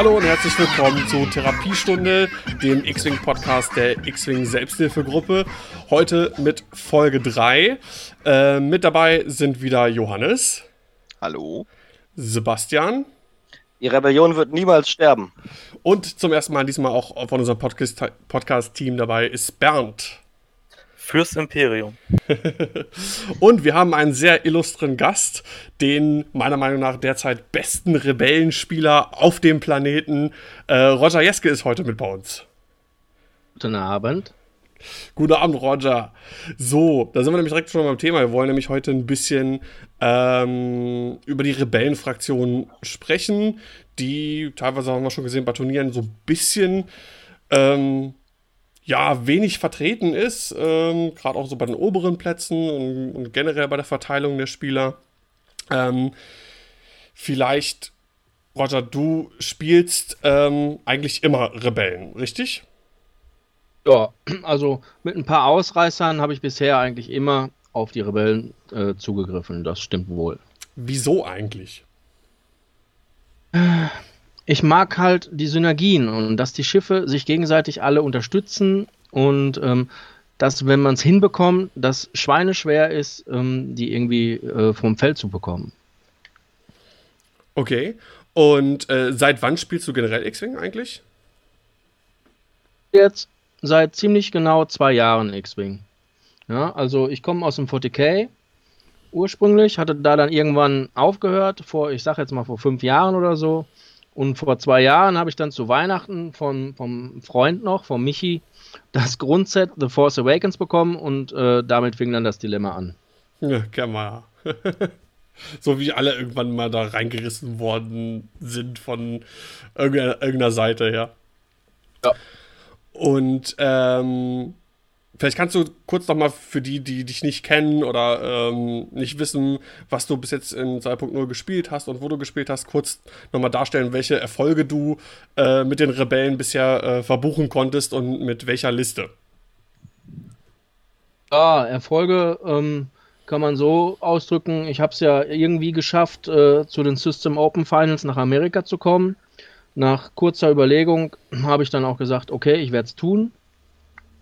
Hallo und herzlich willkommen zu Therapiestunde, dem X-Wing-Podcast der X-Wing Selbsthilfegruppe. Heute mit Folge 3. Äh, mit dabei sind wieder Johannes. Hallo. Sebastian. Die Rebellion wird niemals sterben. Und zum ersten Mal diesmal auch von unserem Podcast-Team dabei ist Bernd. Fürs Imperium. und wir haben einen sehr illustren Gast, den meiner Meinung nach derzeit besten Rebellenspieler auf dem Planeten. Äh, Roger Jeske ist heute mit bei uns. Guten Abend. Guten Abend, Roger. So, da sind wir nämlich direkt schon beim Thema. Wir wollen nämlich heute ein bisschen ähm, über die Rebellenfraktion sprechen, die teilweise haben wir schon gesehen bei Turnieren so ein bisschen ähm, ja, wenig vertreten ist, ähm, gerade auch so bei den oberen Plätzen und, und, generell bei der Verteilung der Spieler. Ähm, vielleicht, Roger, du spielst ähm, eigentlich immer Rebellen, richtig? Ja, also mit ein paar Ausreißern habe ich bisher eigentlich immer auf die Rebellen äh, zugegriffen, das stimmt wohl. Wieso eigentlich? Ich mag halt die Synergien und dass die Schiffe sich gegenseitig alle unterstützen und ähm, dass, wenn man es hinbekommt, das schweineschwer ist, ähm, die irgendwie äh, vom Feld zu bekommen. Okay. Und äh, seit wann spielst du generell X-Wing eigentlich? Jetzt seit ziemlich genau zwei Jahren X-Wing. Ja, also ich komme aus dem 40k ursprünglich, hatte da dann irgendwann aufgehört, vor, ich sag jetzt mal vor fünf Jahren oder so. Und vor zwei Jahren habe ich dann zu Weihnachten von, vom Freund noch, von Michi, das Grundset The Force Awakens bekommen und äh, damit fing dann das Dilemma an. Ja, kann man. so wie alle irgendwann mal da reingerissen worden sind von irgendeiner, irgendeiner Seite, ja. Ja. Und ähm, Vielleicht kannst du kurz noch mal für die, die dich nicht kennen oder ähm, nicht wissen, was du bis jetzt in 2.0 gespielt hast und wo du gespielt hast, kurz noch mal darstellen, welche Erfolge du äh, mit den Rebellen bisher äh, verbuchen konntest und mit welcher Liste. Ja, Erfolge ähm, kann man so ausdrücken. Ich habe es ja irgendwie geschafft, äh, zu den System Open Finals nach Amerika zu kommen. Nach kurzer Überlegung habe ich dann auch gesagt, okay, ich werde es tun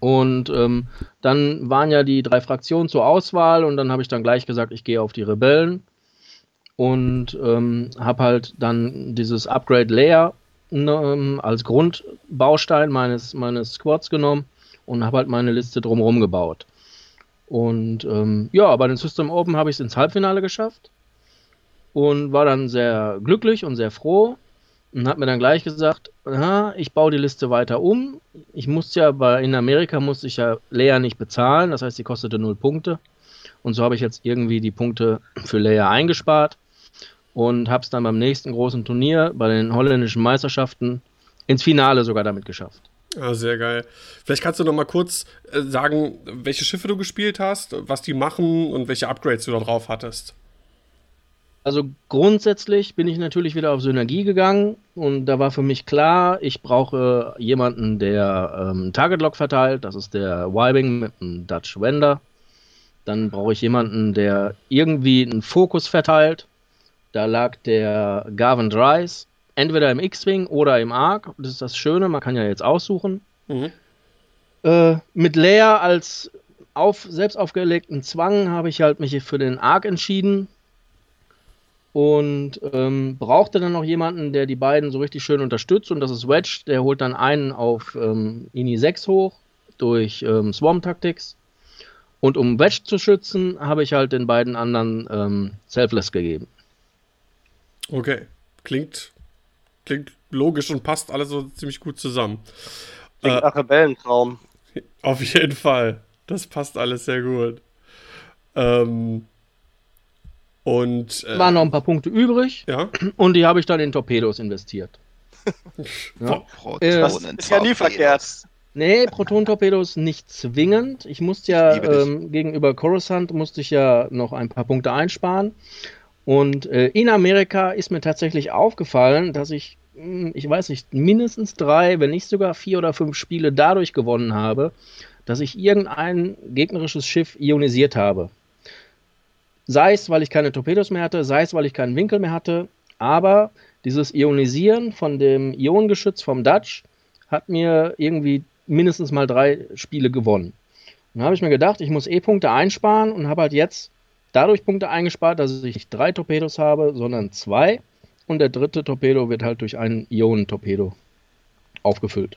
und ähm, dann waren ja die drei Fraktionen zur Auswahl und dann habe ich dann gleich gesagt, ich gehe auf die Rebellen und ähm, habe halt dann dieses Upgrade Layer ähm, als Grundbaustein meines, meines Squads genommen und habe halt meine Liste drumherum gebaut. Und ähm, ja, bei den System Open habe ich es ins Halbfinale geschafft und war dann sehr glücklich und sehr froh und hat mir dann gleich gesagt, aha, ich baue die Liste weiter um. Ich musste ja bei, in Amerika musste ich ja Leia nicht bezahlen, das heißt, die kostete null Punkte. Und so habe ich jetzt irgendwie die Punkte für Leia eingespart und habe es dann beim nächsten großen Turnier bei den holländischen Meisterschaften ins Finale sogar damit geschafft. Ah, sehr geil. Vielleicht kannst du noch mal kurz äh, sagen, welche Schiffe du gespielt hast, was die machen und welche Upgrades du da drauf hattest. Also grundsätzlich bin ich natürlich wieder auf Synergie gegangen und da war für mich klar, ich brauche jemanden, der ähm, Target Lock verteilt. Das ist der Y-Wing mit dem Dutch Wender. Dann brauche ich jemanden, der irgendwie einen Fokus verteilt. Da lag der Garvin Dries, entweder im X-Wing oder im Arc. Das ist das Schöne, man kann ja jetzt aussuchen. Mhm. Äh, mit Leia als auf, selbst aufgelegten Zwang habe ich halt mich für den Arc entschieden und ähm, brauchte dann noch jemanden, der die beiden so richtig schön unterstützt und das ist Wedge, der holt dann einen auf ähm, INI 6 hoch durch ähm, Swarm Tactics und um Wedge zu schützen, habe ich halt den beiden anderen ähm, Selfless gegeben. Okay, klingt, klingt logisch und passt alles so ziemlich gut zusammen. Klingt äh, nach Rebellentraum. Auf jeden Fall, das passt alles sehr gut. Ähm, und, äh, waren noch ein paar Punkte übrig. Ja. Und die habe ich dann in Torpedos investiert. ja. Äh, das ist ja nie verkehrt. Nee, Proton-Torpedos nicht zwingend. Ich musste ja ähm, gegenüber Coruscant musste ich ja noch ein paar Punkte einsparen. Und äh, in Amerika ist mir tatsächlich aufgefallen, dass ich, hm, ich weiß nicht, mindestens drei, wenn nicht sogar vier oder fünf Spiele dadurch gewonnen habe, dass ich irgendein gegnerisches Schiff ionisiert habe. Sei es, weil ich keine Torpedos mehr hatte, sei es, weil ich keinen Winkel mehr hatte. Aber dieses Ionisieren von dem Ionengeschütz vom Dutch hat mir irgendwie mindestens mal drei Spiele gewonnen. Dann habe ich mir gedacht, ich muss eh Punkte einsparen und habe halt jetzt dadurch Punkte eingespart, dass ich nicht drei Torpedos habe, sondern zwei. Und der dritte Torpedo wird halt durch einen Ionentorpedo aufgefüllt.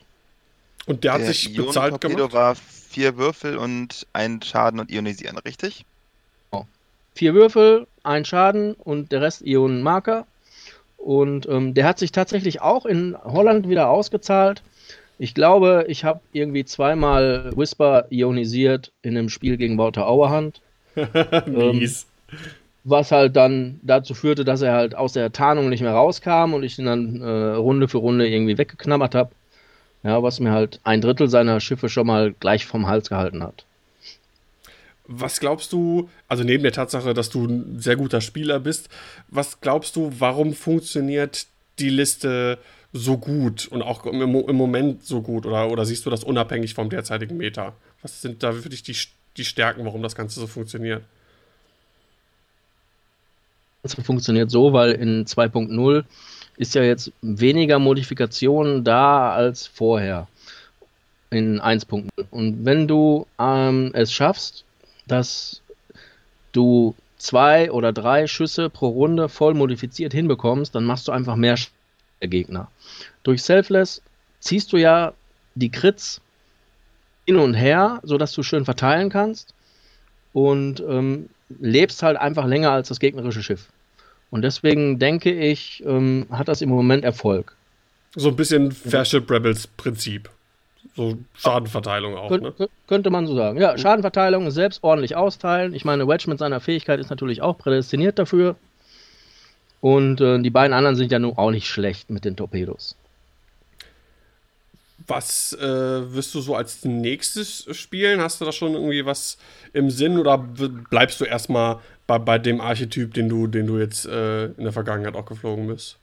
Und der hat der sich bezahlt gemacht? Torpedo war vier Würfel und ein Schaden und Ionisieren, richtig? Vier Würfel, ein Schaden und der Rest Ionenmarker. Und ähm, der hat sich tatsächlich auch in Holland wieder ausgezahlt. Ich glaube, ich habe irgendwie zweimal Whisper ionisiert in einem Spiel gegen Walter Auerhand. ähm, was halt dann dazu führte, dass er halt aus der Tarnung nicht mehr rauskam und ich ihn dann äh, Runde für Runde irgendwie weggeknabbert habe. Ja, was mir halt ein Drittel seiner Schiffe schon mal gleich vom Hals gehalten hat. Was glaubst du, also neben der Tatsache, dass du ein sehr guter Spieler bist, was glaubst du, warum funktioniert die Liste so gut und auch im, im Moment so gut? Oder, oder siehst du das unabhängig vom derzeitigen Meta? Was sind da für dich die, die Stärken, warum das Ganze so funktioniert? Das funktioniert so, weil in 2.0 ist ja jetzt weniger Modifikation da als vorher in 1.0. Und wenn du ähm, es schaffst, dass du zwei oder drei Schüsse pro Runde voll modifiziert hinbekommst, dann machst du einfach mehr Gegner. Durch Selfless ziehst du ja die Crits hin und her, sodass du schön verteilen kannst und ähm, lebst halt einfach länger als das gegnerische Schiff. Und deswegen denke ich, ähm, hat das im Moment Erfolg. So ein bisschen Fairship Rebels Prinzip. So Schadenverteilung auch, Kön ne? Könnte man so sagen. Ja, Schadenverteilung selbst ordentlich austeilen. Ich meine, Wedge mit seiner Fähigkeit ist natürlich auch prädestiniert dafür. Und äh, die beiden anderen sind ja nun auch nicht schlecht mit den Torpedos. Was äh, wirst du so als nächstes spielen? Hast du da schon irgendwie was im Sinn oder bleibst du erstmal bei, bei dem Archetyp, den du, den du jetzt äh, in der Vergangenheit auch geflogen bist?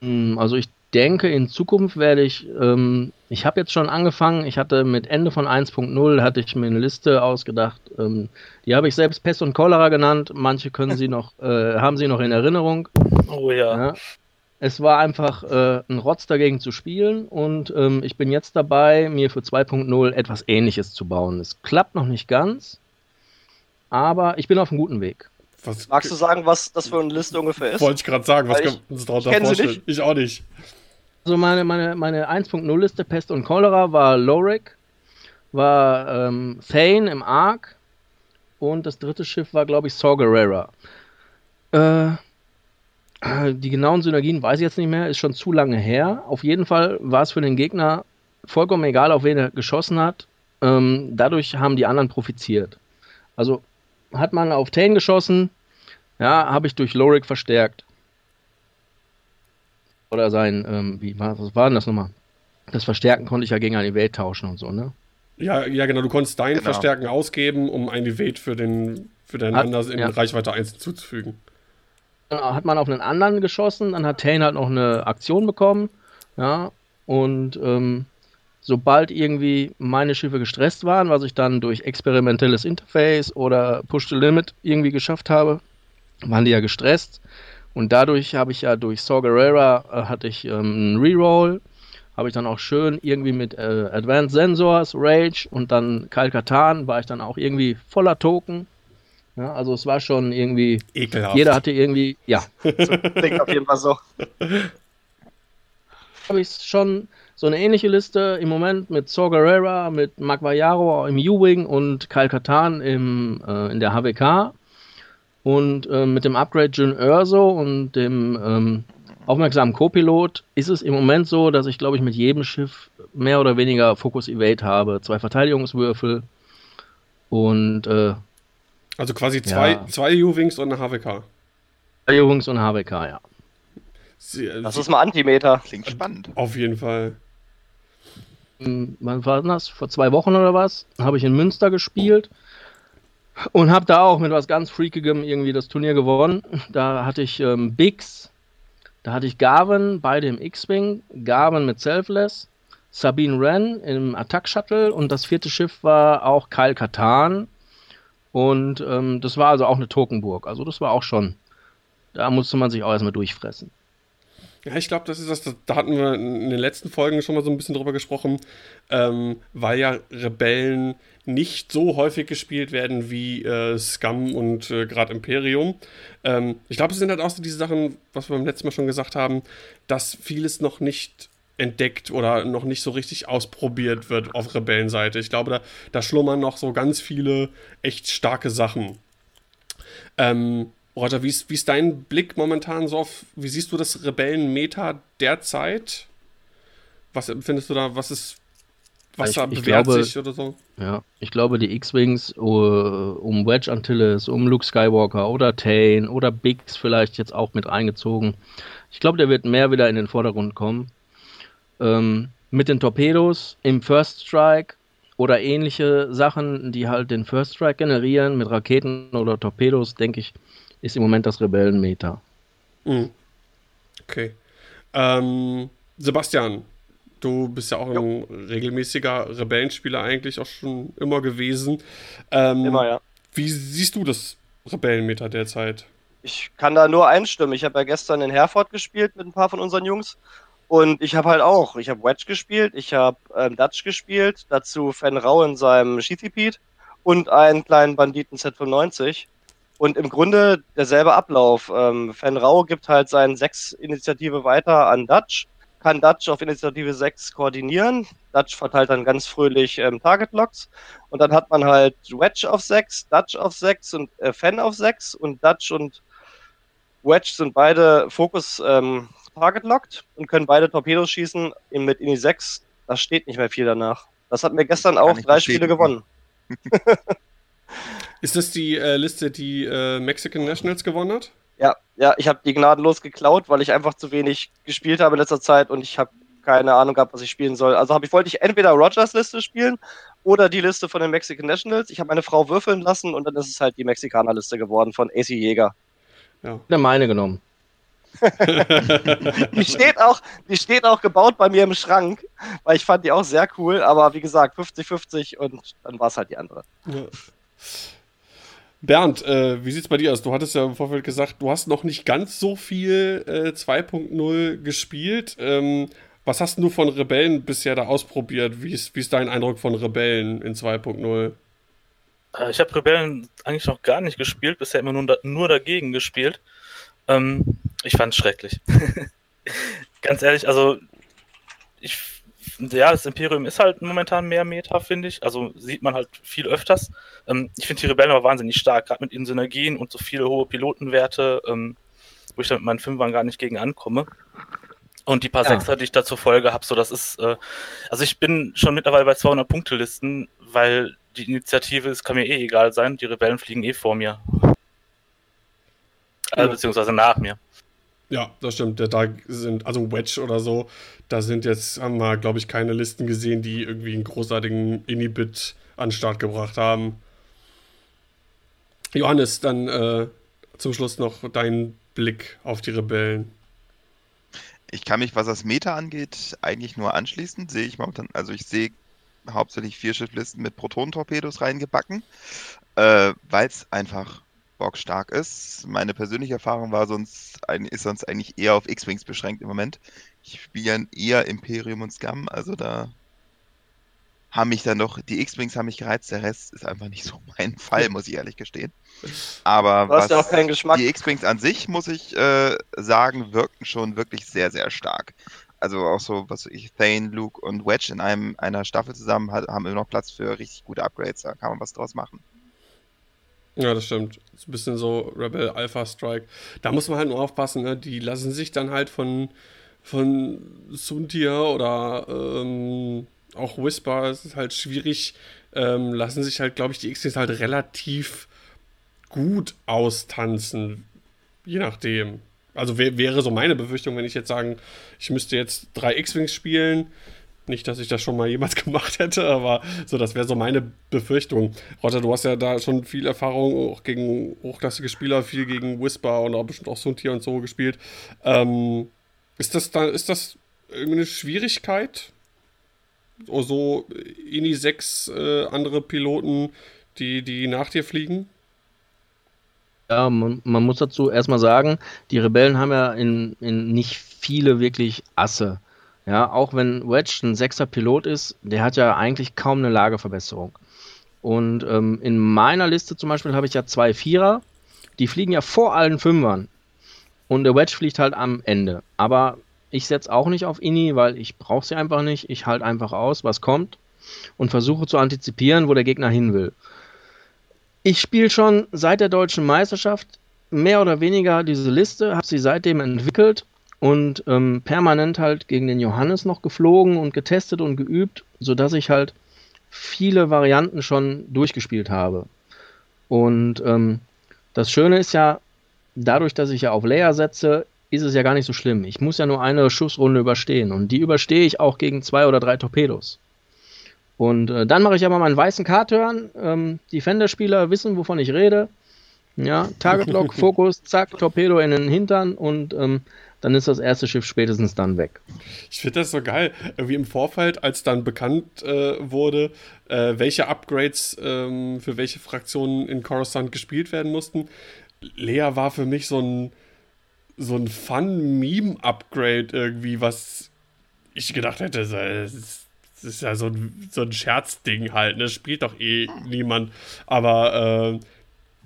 Hm, also ich denke, in Zukunft werde ich, ähm, ich habe jetzt schon angefangen, ich hatte mit Ende von 1.0, hatte ich mir eine Liste ausgedacht, ähm, die habe ich selbst Pest und Cholera genannt, manche können sie noch, äh, haben sie noch in Erinnerung. Oh ja. ja. Es war einfach äh, ein Rotz dagegen zu spielen und ähm, ich bin jetzt dabei, mir für 2.0 etwas ähnliches zu bauen. Es klappt noch nicht ganz, aber ich bin auf einem guten Weg. Was, Magst du sagen, was das für eine Liste ungefähr ist? Wollte ich gerade sagen, was können wir uns darunter vorstellen? Ich auch nicht. Also meine, meine, meine 1.0-Liste Pest und Cholera war Lorik, war ähm, Thane im Ark und das dritte Schiff war, glaube ich, Saw. Äh, die genauen Synergien weiß ich jetzt nicht mehr, ist schon zu lange her. Auf jeden Fall war es für den Gegner vollkommen egal, auf wen er geschossen hat. Ähm, dadurch haben die anderen profitiert. Also hat man auf Tane geschossen, ja, habe ich durch Lorik verstärkt. Oder sein, ähm, wie war, was war denn das nochmal? Das Verstärken konnte ich ja gegen ein Evade tauschen und so, ne? Ja, ja, genau. Du konntest dein genau. Verstärken ausgeben, um ein Evade für den für deinen hat, anders in ja. Reichweite 1 zuzufügen. Dann hat man auf einen anderen geschossen, dann hat Tane halt noch eine Aktion bekommen, ja, und ähm, sobald irgendwie meine Schiffe gestresst waren, was ich dann durch experimentelles Interface oder Push the Limit irgendwie geschafft habe, waren die ja gestresst. Und dadurch habe ich ja durch Saw Gerrera äh, hatte ich ähm, einen Reroll, habe ich dann auch schön irgendwie mit äh, Advanced Sensors, Rage und dann Kalkatan war ich dann auch irgendwie voller Token. Ja, also es war schon irgendwie. Ekelhaft. Jeder hatte irgendwie. Ja. Klingt auf jeden Fall so. Habe ich schon so eine ähnliche Liste im Moment mit Saw Gerrera, mit Magvayaro im U-Wing und Kalkatan im, äh, in der HWK. Und äh, mit dem Upgrade Jun Urso und dem ähm, aufmerksamen Co-Pilot ist es im Moment so, dass ich, glaube ich, mit jedem Schiff mehr oder weniger Focus Evade habe. Zwei Verteidigungswürfel und. Äh, also quasi zwei, ja. zwei U-Wings und eine HWK. Zwei U-Wings und eine HWK, ja. Sie, äh, das ist mal Antimeter. Klingt spannend. Auf jeden Fall. Hm, wann war das? Vor zwei Wochen oder was? Habe ich in Münster gespielt. Und habe da auch mit was ganz Freakigem irgendwie das Turnier gewonnen. Da hatte ich ähm, Biggs, da hatte ich Garvin, beide im X-Wing, Garvin mit Selfless, Sabine Wren im Attack Shuttle und das vierte Schiff war auch Kyle Katan. Und ähm, das war also auch eine Tokenburg. Also das war auch schon, da musste man sich auch erstmal durchfressen. Ja, ich glaube, das ist das, da hatten wir in den letzten Folgen schon mal so ein bisschen drüber gesprochen, ähm, weil ja Rebellen nicht so häufig gespielt werden wie äh, Scum und äh, gerade Imperium. Ähm, ich glaube, es sind halt auch so diese Sachen, was wir beim letzten Mal schon gesagt haben, dass vieles noch nicht entdeckt oder noch nicht so richtig ausprobiert wird auf Rebellenseite. Ich glaube, da, da schlummern noch so ganz viele echt starke Sachen. Ähm, Roger, wie ist, wie ist dein Blick momentan so auf, wie siehst du das Rebellen-Meta derzeit? Was empfindest du da, was ist, was ich, bewährt glaube, sich oder so? Ja, ich glaube, die X-Wings uh, um Wedge Antilles, um Luke Skywalker oder Tane oder Biggs vielleicht jetzt auch mit eingezogen. Ich glaube, der wird mehr wieder in den Vordergrund kommen. Ähm, mit den Torpedos im First Strike oder ähnliche Sachen, die halt den First Strike generieren, mit Raketen oder Torpedos, denke ich, ist im Moment das Rebellenmeter. Mhm. Okay. Ähm, Sebastian, du bist ja auch ein jo. regelmäßiger Rebellenspieler eigentlich auch schon immer gewesen. Ähm, immer, ja. Wie siehst du das Rebellenmeter derzeit? Ich kann da nur einstimmen. Ich habe ja gestern in Herford gespielt mit ein paar von unseren Jungs. Und ich habe halt auch, ich habe Wedge gespielt, ich habe ähm, Dutch gespielt, dazu Fan Rau in seinem Shithipede und einen kleinen Banditen Z95. Und im Grunde derselbe Ablauf. Ähm, Fan Rau gibt halt seine 6-Initiative weiter an Dutch, kann Dutch auf Initiative 6 koordinieren. Dutch verteilt dann ganz fröhlich ähm, Target-Locks. Und dann hat man halt Wedge auf 6, Dutch auf 6 und äh, Fan auf 6. Und Dutch und Wedge sind beide Fokus ähm, Target-Locked und können beide Torpedos schießen mit Ini 6. Da steht nicht mehr viel danach. Das hat mir gestern auch drei Spiele gewonnen. Ist das die äh, Liste, die äh, Mexican Nationals gewonnen hat? Ja, ja, ich habe die gnadenlos geklaut, weil ich einfach zu wenig gespielt habe in letzter Zeit und ich habe keine Ahnung gehabt, was ich spielen soll. Also habe ich wollte ich entweder Rogers Liste spielen oder die Liste von den Mexican Nationals. Ich habe meine Frau würfeln lassen und dann ist es halt die Mexikaner Liste geworden von AC Jäger. Ja. Der meine genommen. die, steht auch, die steht auch gebaut bei mir im Schrank, weil ich fand die auch sehr cool, aber wie gesagt, 50-50 und dann war es halt die andere. Ja. Bernd, äh, wie sieht's bei dir aus? Du hattest ja im Vorfeld gesagt, du hast noch nicht ganz so viel äh, 2.0 gespielt. Ähm, was hast du von Rebellen bisher da ausprobiert? Wie ist, wie ist dein Eindruck von Rebellen in 2.0? Äh, ich habe Rebellen eigentlich noch gar nicht gespielt, bisher immer nur, nur dagegen gespielt. Ähm, ich fand's schrecklich. Ganz ehrlich, also ich ja, das Imperium ist halt momentan mehr Meta, finde ich. Also sieht man halt viel öfters. Ähm, ich finde die Rebellen aber wahnsinnig stark, gerade mit ihren Synergien und so viele hohe Pilotenwerte, ähm, wo ich dann mit meinen Fünfern gar nicht gegen ankomme. Und die paar ja. Sechser, die ich dazu Folge habe, so das ist, äh, also ich bin schon mittlerweile bei 200 Punkte Listen, weil die Initiative, es kann mir eh egal sein, die Rebellen fliegen eh vor mir. Äh, beziehungsweise nach mir. Ja, das stimmt. Da sind, also Wedge oder so, da sind jetzt, haben wir, glaube ich, keine Listen gesehen, die irgendwie einen großartigen Inhibit an den Start gebracht haben. Johannes, dann äh, zum Schluss noch dein Blick auf die Rebellen. Ich kann mich, was das Meta angeht, eigentlich nur anschließen. Sehe ich momentan, also ich sehe hauptsächlich vier Schifflisten mit Protonentorpedos reingebacken, äh, weil es einfach bockstark ist. Meine persönliche Erfahrung war sonst, ist sonst eigentlich eher auf X-Wings beschränkt im Moment. Ich spiele eher Imperium und Scum, also da haben mich dann doch, die X-Wings haben mich gereizt, der Rest ist einfach nicht so mein Fall, muss ich ehrlich gestehen. Aber was die X-Wings an sich, muss ich äh, sagen, wirken schon wirklich sehr, sehr stark. Also auch so, was ich, Thane, Luke und Wedge in einem, einer Staffel zusammen haben immer noch Platz für richtig gute Upgrades, da kann man was draus machen. Ja, das stimmt. Ist ein bisschen so Rebel Alpha Strike. Da muss man halt nur aufpassen, ne? Die lassen sich dann halt von, von Suntia oder ähm, auch Whisper, es ist halt schwierig, ähm, lassen sich halt, glaube ich, die X-Wings halt relativ gut austanzen. Je nachdem. Also wäre so meine Befürchtung, wenn ich jetzt sagen, ich müsste jetzt drei X-Wings spielen, nicht, dass ich das schon mal jemals gemacht hätte, aber so, das wäre so meine Befürchtung. Roger, du hast ja da schon viel Erfahrung, auch gegen hochklassige Spieler, viel gegen Whisper und auch bestimmt auch Suntier und so gespielt. Ähm, ist das da, ist das irgendeine Schwierigkeit? Oder so INI 6 äh, andere Piloten, die, die nach dir fliegen? Ja, man, man muss dazu erstmal sagen, die Rebellen haben ja in, in nicht viele wirklich Asse. Ja, auch wenn Wedge ein sechster Pilot ist, der hat ja eigentlich kaum eine Lageverbesserung. Und ähm, in meiner Liste zum Beispiel habe ich ja zwei Vierer, die fliegen ja vor allen Fünfern. Und der Wedge fliegt halt am Ende. Aber ich setze auch nicht auf Inni, weil ich brauche sie einfach nicht. Ich halte einfach aus, was kommt und versuche zu antizipieren, wo der Gegner hin will. Ich spiele schon seit der deutschen Meisterschaft mehr oder weniger diese Liste, habe sie seitdem entwickelt und ähm, permanent halt gegen den Johannes noch geflogen und getestet und geübt, sodass ich halt viele Varianten schon durchgespielt habe. Und ähm, das Schöne ist ja, dadurch, dass ich ja auf Leia setze, ist es ja gar nicht so schlimm. Ich muss ja nur eine Schussrunde überstehen und die überstehe ich auch gegen zwei oder drei Torpedos. Und äh, dann mache ich aber meinen weißen K-Turn. Ähm, die Fender-Spieler wissen, wovon ich rede. Ja, Target Lock, Fokus, zack, Torpedo in den Hintern und ähm, dann ist das erste Schiff spätestens dann weg. Ich finde das so geil. Wie im Vorfeld, als dann bekannt äh, wurde, äh, welche Upgrades ähm, für welche Fraktionen in Coruscant gespielt werden mussten. Lea war für mich so ein, so ein Fun-Meme-Upgrade irgendwie, was ich gedacht hätte, das ist, das ist ja so ein, so ein Scherzding halt, ne? Spielt doch eh niemand. Aber äh,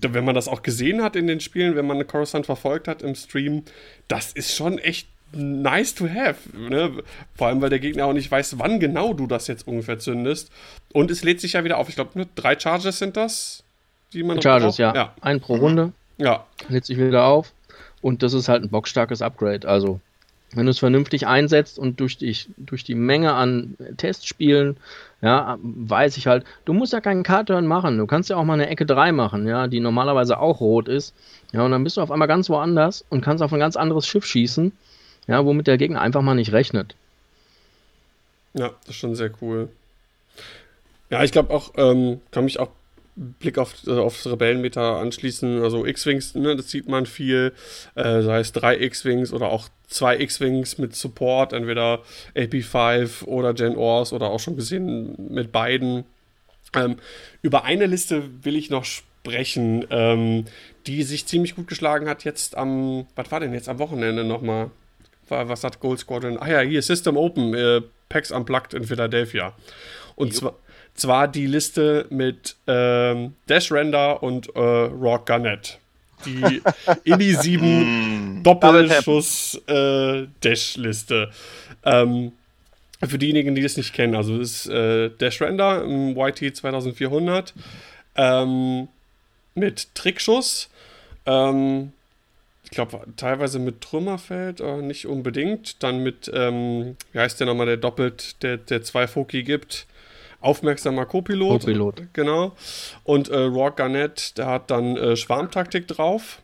wenn man das auch gesehen hat in den Spielen, wenn man Coruscant verfolgt hat im Stream, das ist schon echt nice to have. Ne? Vor allem, weil der Gegner auch nicht weiß, wann genau du das jetzt ungefähr zündest. Und es lädt sich ja wieder auf. Ich glaube, drei Charges sind das, die man Charges, ja. ja. Ein pro Runde. Ja. Lädt sich wieder auf. Und das ist halt ein bockstarkes Upgrade. Also, wenn du es vernünftig einsetzt und durch die, durch die Menge an Testspielen ja, weiß ich halt, du musst ja keinen K-Turn machen, du kannst ja auch mal eine Ecke 3 machen, ja, die normalerweise auch rot ist. Ja, und dann bist du auf einmal ganz woanders und kannst auf ein ganz anderes Schiff schießen, ja, womit der Gegner einfach mal nicht rechnet. Ja, das ist schon sehr cool. Ja, ich glaube auch, ähm, kann mich auch Blick auf, äh, aufs Rebellenmeter anschließen. Also X-Wings, ne, das sieht man viel. Äh, sei es drei X-Wings oder auch zwei X-Wings mit Support, entweder AP5 oder Gen Ors oder auch schon gesehen mit beiden. Ähm, über eine Liste will ich noch sprechen, ähm, die sich ziemlich gut geschlagen hat jetzt am, was war denn jetzt am Wochenende nochmal? Was hat Gold Squadron? Ah ja, hier System Open, äh, PAX Unplugged in Philadelphia. Und zwar zwar die Liste mit ähm, Dash Render und äh, Raw Gunnet. Die Indie 7 Doppelschuss äh, Dash-Liste. Ähm, für diejenigen, die das nicht kennen, also das ist äh, Dash Render im YT 2400 ähm, mit Trickschuss. Ähm, ich glaube, teilweise mit Trümmerfeld, aber nicht unbedingt. Dann mit, ähm, wie heißt der nochmal, der doppelt, der, der zwei Foki gibt aufmerksamer Co-Pilot. Co-Pilot. Genau. Und äh, Rock Garnett, der hat dann äh, Schwarmtaktik drauf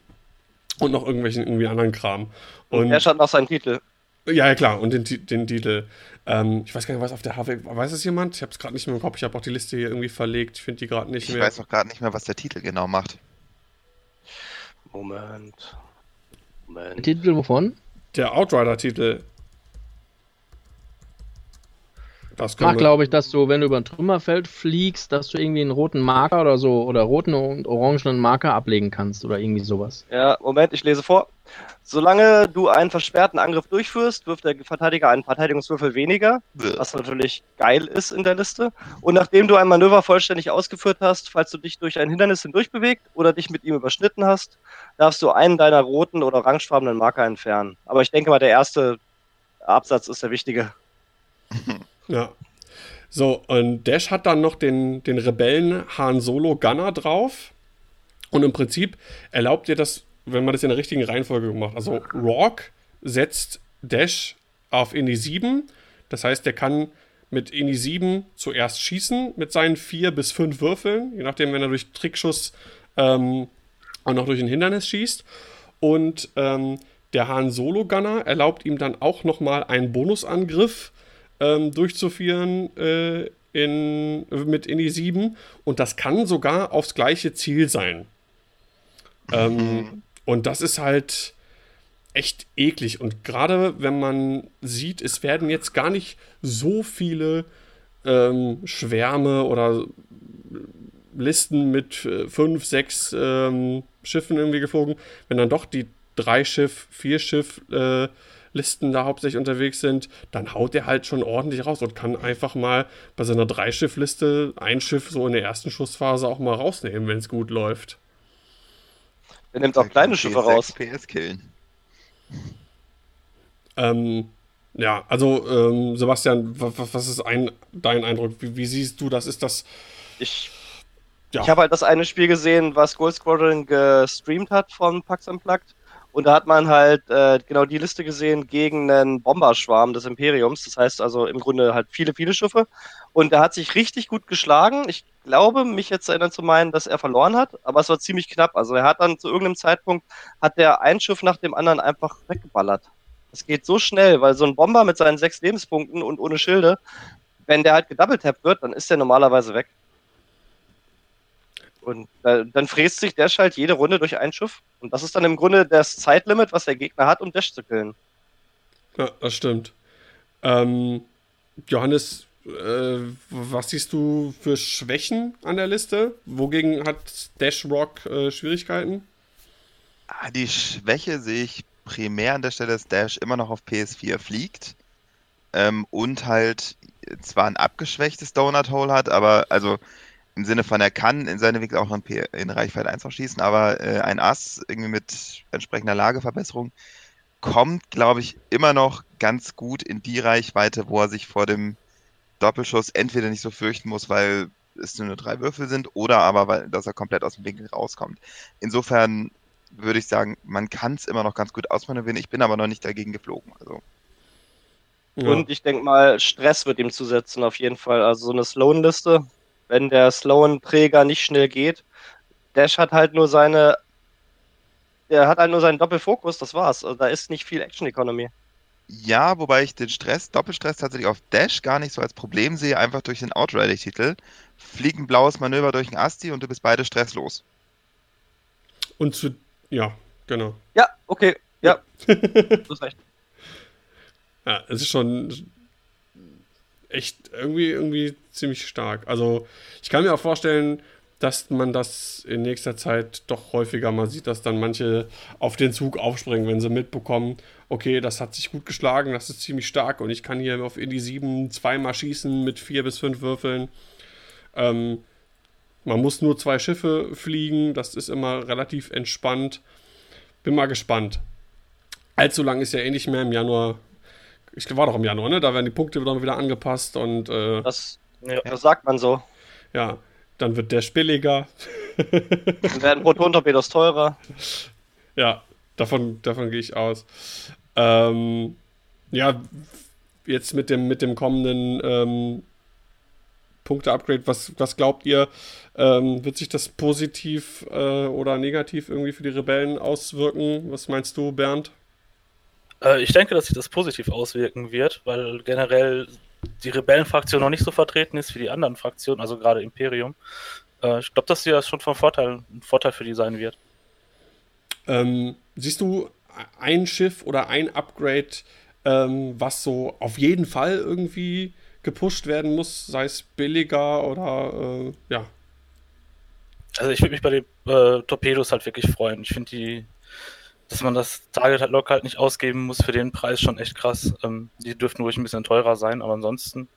und noch irgendwelchen irgendwie anderen Kram. Und, und er hat noch seinen Titel. Ja, ja, klar, und den, den Titel. Ähm, ich weiß gar nicht, was auf der HW. Weiß es jemand? Ich habe es gerade nicht mehr im Kopf. Ich habe auch die Liste hier irgendwie verlegt. Ich finde die gerade nicht ich mehr. Ich weiß auch gerade nicht mehr, was der Titel genau macht. Moment. Moment. Der Titel wovon? Der Outrider-Titel. Das macht, glaube ich, dass du, wenn du über ein Trümmerfeld fliegst, dass du irgendwie einen roten Marker oder so oder roten und orangenen Marker ablegen kannst oder irgendwie sowas. Ja, Moment, ich lese vor. Solange du einen versperrten Angriff durchführst, wirft der Verteidiger einen Verteidigungswürfel weniger, was natürlich geil ist in der Liste. Und nachdem du ein Manöver vollständig ausgeführt hast, falls du dich durch ein Hindernis hindurch bewegt oder dich mit ihm überschnitten hast, darfst du einen deiner roten oder orangefarbenen Marker entfernen. Aber ich denke mal, der erste Absatz ist der wichtige. Ja. So, und Dash hat dann noch den, den Rebellen Han Solo Gunner drauf. Und im Prinzip erlaubt ihr das, wenn man das in der richtigen Reihenfolge macht. Also Rock setzt Dash auf Indy 7. Das heißt, der kann mit Indy 7 zuerst schießen mit seinen vier bis fünf Würfeln, je nachdem, wenn er durch Trickschuss ähm, auch noch durch ein Hindernis schießt. Und ähm, der Han Solo Gunner erlaubt ihm dann auch nochmal einen Bonusangriff ähm, durchzuführen äh, in, mit Indy 7 und das kann sogar aufs gleiche Ziel sein. Ähm, mhm. Und das ist halt echt eklig. Und gerade wenn man sieht, es werden jetzt gar nicht so viele ähm, Schwärme oder Listen mit äh, fünf, sechs ähm, Schiffen irgendwie geflogen. Wenn dann doch die drei Schiff, vier Schiff äh, Listen da hauptsächlich unterwegs sind, dann haut er halt schon ordentlich raus und kann einfach mal bei seiner Drei-Schiff-Liste ein Schiff so in der ersten Schussphase auch mal rausnehmen, wenn es gut läuft. Er nimmt auch kleine Schiffe raus. PS killen. Ähm, ja, also ähm, Sebastian, was, ist ein, dein Eindruck? Wie, wie, siehst du das? Ist das. Ich, ja. ich habe halt das eine Spiel gesehen, was Gold Squadron gestreamt hat von Pax Unplugged. Und da hat man halt äh, genau die Liste gesehen gegen einen Bomberschwarm des Imperiums. Das heißt also im Grunde halt viele, viele Schiffe. Und er hat sich richtig gut geschlagen. Ich glaube, mich jetzt erinnern zu meinen, dass er verloren hat, aber es war ziemlich knapp. Also er hat dann zu irgendeinem Zeitpunkt, hat der ein Schiff nach dem anderen einfach weggeballert. Es geht so schnell, weil so ein Bomber mit seinen sechs Lebenspunkten und ohne Schilde, wenn der halt gedoubletapped wird, dann ist der normalerweise weg. Und äh, dann fräst sich Dash halt jede Runde durch ein Schiff. Und das ist dann im Grunde das Zeitlimit, was der Gegner hat, um Dash zu killen. Ja, das stimmt. Ähm, Johannes, äh, was siehst du für Schwächen an der Liste? Wogegen hat Dash Rock äh, Schwierigkeiten? Ah, die Schwäche sehe ich primär an der Stelle, dass Dash immer noch auf PS4 fliegt. Ähm, und halt zwar ein abgeschwächtes Donut Hole hat, aber also im Sinne von, er kann in seine Winkel auch in, P in Reichweite 1 auch schießen, aber äh, ein Ass irgendwie mit entsprechender Lageverbesserung kommt, glaube ich, immer noch ganz gut in die Reichweite, wo er sich vor dem Doppelschuss entweder nicht so fürchten muss, weil es nur drei Würfel sind, oder aber, weil, dass er komplett aus dem Winkel rauskommt. Insofern würde ich sagen, man kann es immer noch ganz gut ausmanövrieren. Ich bin aber noch nicht dagegen geflogen. Also. Ja. Und ich denke mal, Stress wird ihm zusetzen, auf jeden Fall. Also so eine Sloan-Liste, wenn der Sloan-Träger nicht schnell geht. Dash hat halt nur seine. Der hat halt nur seinen Doppelfokus, das war's. Also da ist nicht viel Action Economy. Ja, wobei ich den Stress, Doppelstress tatsächlich auf Dash gar nicht so als Problem sehe, einfach durch den Outrider-Titel. Flieg ein blaues Manöver durch ein Asti und du bist beide stresslos. Und zu. Ja, genau. Ja, okay. Ja. du hast recht. Ja, es ist schon echt irgendwie, irgendwie ziemlich stark. Also ich kann mir auch vorstellen, dass man das in nächster Zeit doch häufiger mal sieht, dass dann manche auf den Zug aufspringen, wenn sie mitbekommen, okay, das hat sich gut geschlagen, das ist ziemlich stark und ich kann hier auf Indie 7 zweimal schießen mit vier bis fünf Würfeln. Ähm, man muss nur zwei Schiffe fliegen, das ist immer relativ entspannt. Bin mal gespannt. Allzu lang ist ja eh nicht mehr. Im Januar ich war doch im Januar, ne? Da werden die Punkte dann wieder angepasst und. Äh, das, ja. das sagt man so. Ja, dann wird der billiger. dann werden Proton-Torpedos teurer. Ja, davon, davon gehe ich aus. Ähm, ja, jetzt mit dem, mit dem kommenden ähm, Punkte-Upgrade, was, was glaubt ihr, ähm, wird sich das positiv äh, oder negativ irgendwie für die Rebellen auswirken? Was meinst du, Bernd? Äh, ich denke, dass sich das positiv auswirken wird, weil generell die Rebellenfraktion noch nicht so vertreten ist wie die anderen Fraktionen, also gerade Imperium. Äh, ich glaube, dass sie das schon von Vorteil, ein Vorteil für die sein wird. Ähm, siehst du ein Schiff oder ein Upgrade, ähm, was so auf jeden Fall irgendwie gepusht werden muss, sei es billiger oder äh, ja. Also ich würde mich bei den äh, Torpedos halt wirklich freuen. Ich finde die dass man das Target halt locker halt nicht ausgeben muss für den Preis schon echt krass. Ähm, die dürften ruhig ein bisschen teurer sein, aber ansonsten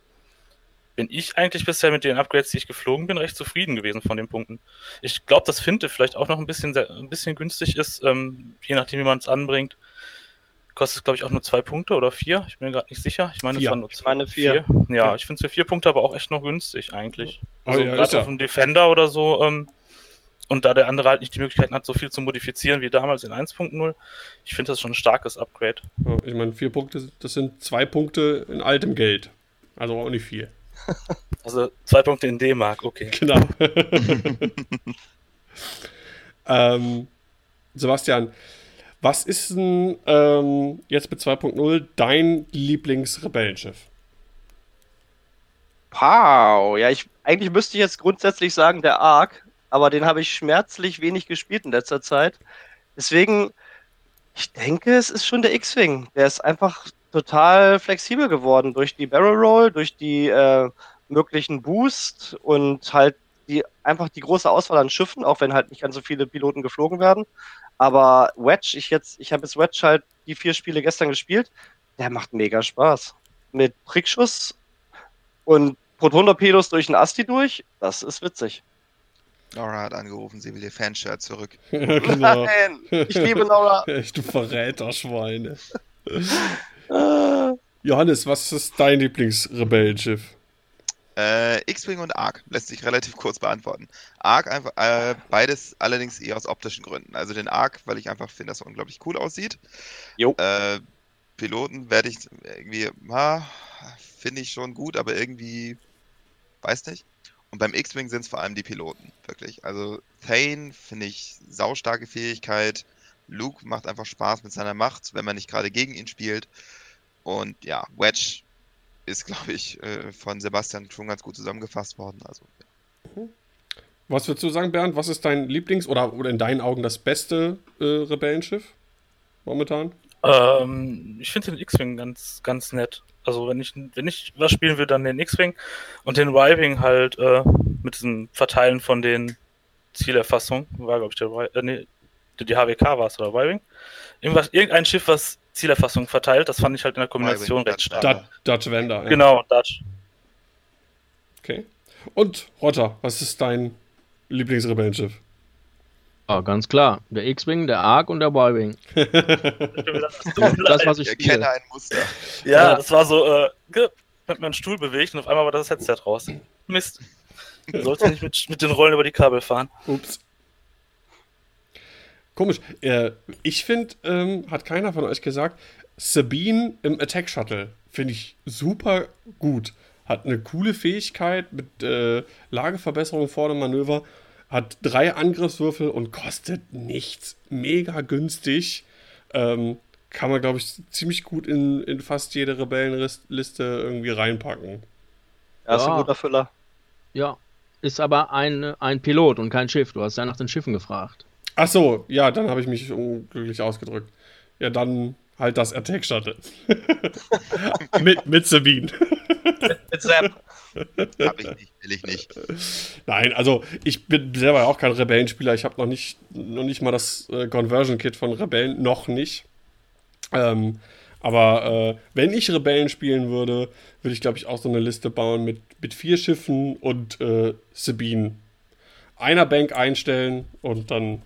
bin ich eigentlich bisher mit den Upgrades, die ich geflogen bin, recht zufrieden gewesen von den Punkten. Ich glaube, dass Finte vielleicht auch noch ein bisschen, sehr, ein bisschen günstig ist, ähm, je nachdem, wie man es anbringt. Kostet, glaube ich, auch nur zwei Punkte oder vier. Ich bin mir gerade nicht sicher. Ich meine, es waren nur zwei. meine vier. vier. Ja, ich finde es für vier Punkte aber auch echt noch günstig eigentlich. Oh also oh, ja, gerade auf einem Defender oder so ähm, und da der andere halt nicht die Möglichkeiten hat, so viel zu modifizieren wie damals in 1.0, ich finde das schon ein starkes Upgrade. Ja, ich meine, vier Punkte, das sind zwei Punkte in altem Geld. Also auch nicht viel. Also zwei Punkte in D-Mark, okay. Genau. ähm, Sebastian, was ist denn ähm, jetzt mit 2.0 dein Lieblingsrebellenschiff? Wow, ja, ich eigentlich müsste ich jetzt grundsätzlich sagen der Ark, aber den habe ich schmerzlich wenig gespielt in letzter Zeit. Deswegen, ich denke, es ist schon der X-Wing. Der ist einfach total flexibel geworden durch die Barrel Roll, durch die äh, möglichen Boost und halt die einfach die große Auswahl an Schiffen, auch wenn halt nicht ganz so viele Piloten geflogen werden. Aber Wedge, ich jetzt, ich habe jetzt Wedge halt die vier Spiele gestern gespielt, der macht mega Spaß. Mit Prickschuss und Proton-Torpedos durch den Asti durch, das ist witzig. Laura hat angerufen, sie will ihr Fanshirt zurück. Ja, genau. Nein, ich liebe Laura. Echt, du Verräterschweine. Ah. Johannes, was ist dein Lieblingsrebellenschiff? Äh, X-Wing und Arc lässt sich relativ kurz beantworten. Arc einfach, äh, beides allerdings eher aus optischen Gründen. Also den Arc, weil ich einfach finde, dass er unglaublich cool aussieht. Jo. Äh, Piloten werde ich irgendwie, ha, finde ich schon gut, aber irgendwie, weiß nicht. Und beim X-Wing sind es vor allem die Piloten, wirklich. Also Thane finde ich saustarke Fähigkeit. Luke macht einfach Spaß mit seiner Macht, wenn man nicht gerade gegen ihn spielt. Und ja, Wedge ist, glaube ich, äh, von Sebastian schon ganz gut zusammengefasst worden. Also, Was würdest du sagen, Bernd? Was ist dein Lieblings- oder, oder in deinen Augen das beste äh, Rebellenschiff momentan? Ähm, ich finde den X-Wing ganz, ganz nett. Also wenn ich, wenn ich was spielen will, dann den X-Wing und den Y-Wing halt äh, mit diesem Verteilen von den Zielerfassungen. War, glaube ich, der y, äh, nee, die HWK war es oder Y-Wing. Irgendwas, irgendein Schiff, was Zielerfassung verteilt, das fand ich halt in der Kombination recht stark. Dutch Dutch Vander. ja. Genau, Dutch. Okay. Und Rotter, was ist dein Lieblingsrebellenschiff? Ah, ganz klar. Der X-Wing, der Arc und der Y-Wing. Das, was ich spiele. ein Muster. Ja, das war so, äh, hat mir einen Stuhl bewegt und auf einmal war das Headset raus. Mist. Du sollst nicht mit, mit den Rollen über die Kabel fahren. Ups. Komisch. Äh, ich finde, ähm, hat keiner von euch gesagt, Sabine im Attack Shuttle finde ich super gut. Hat eine coole Fähigkeit mit äh, Lageverbesserung vor dem Manöver. Hat drei Angriffswürfel und kostet nichts. Mega günstig. Ähm, kann man, glaube ich, ziemlich gut in, in fast jede Rebellenliste irgendwie reinpacken. Er ist ein Ja. guter Füller. Ja. Ist aber ein, ein Pilot und kein Schiff. Du hast ja nach den Schiffen gefragt. Ach so, ja, dann habe ich mich unglücklich ausgedrückt. Ja, dann halt das Attack Shuttle. mit, mit Sabine. Mit Sepp. Hab ich nicht, will ich nicht. Nein, also ich bin selber auch kein Rebellenspieler. Ich habe noch nicht, noch nicht mal das äh, Conversion Kit von Rebellen, noch nicht. Ähm, aber äh, wenn ich Rebellen spielen würde, würde ich, glaube ich, auch so eine Liste bauen mit, mit vier Schiffen und äh, Sabine. Einer Bank einstellen und dann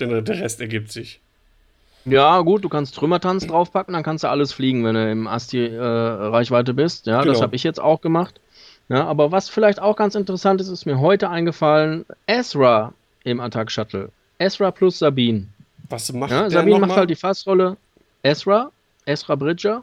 den, der Rest ergibt sich. Ja, gut, du kannst Trümmertanz draufpacken, dann kannst du alles fliegen, wenn du im Asti-Reichweite bist. Ja, das Genau. habe ich jetzt auch gemacht. Ja, aber was vielleicht auch ganz interessant ist, ist mir heute eingefallen: Ezra im Attack Shuttle. Ezra plus Sabine. Was macht Ja, Sabine macht mal? halt die Fassrolle. Ezra, Ezra Bridger,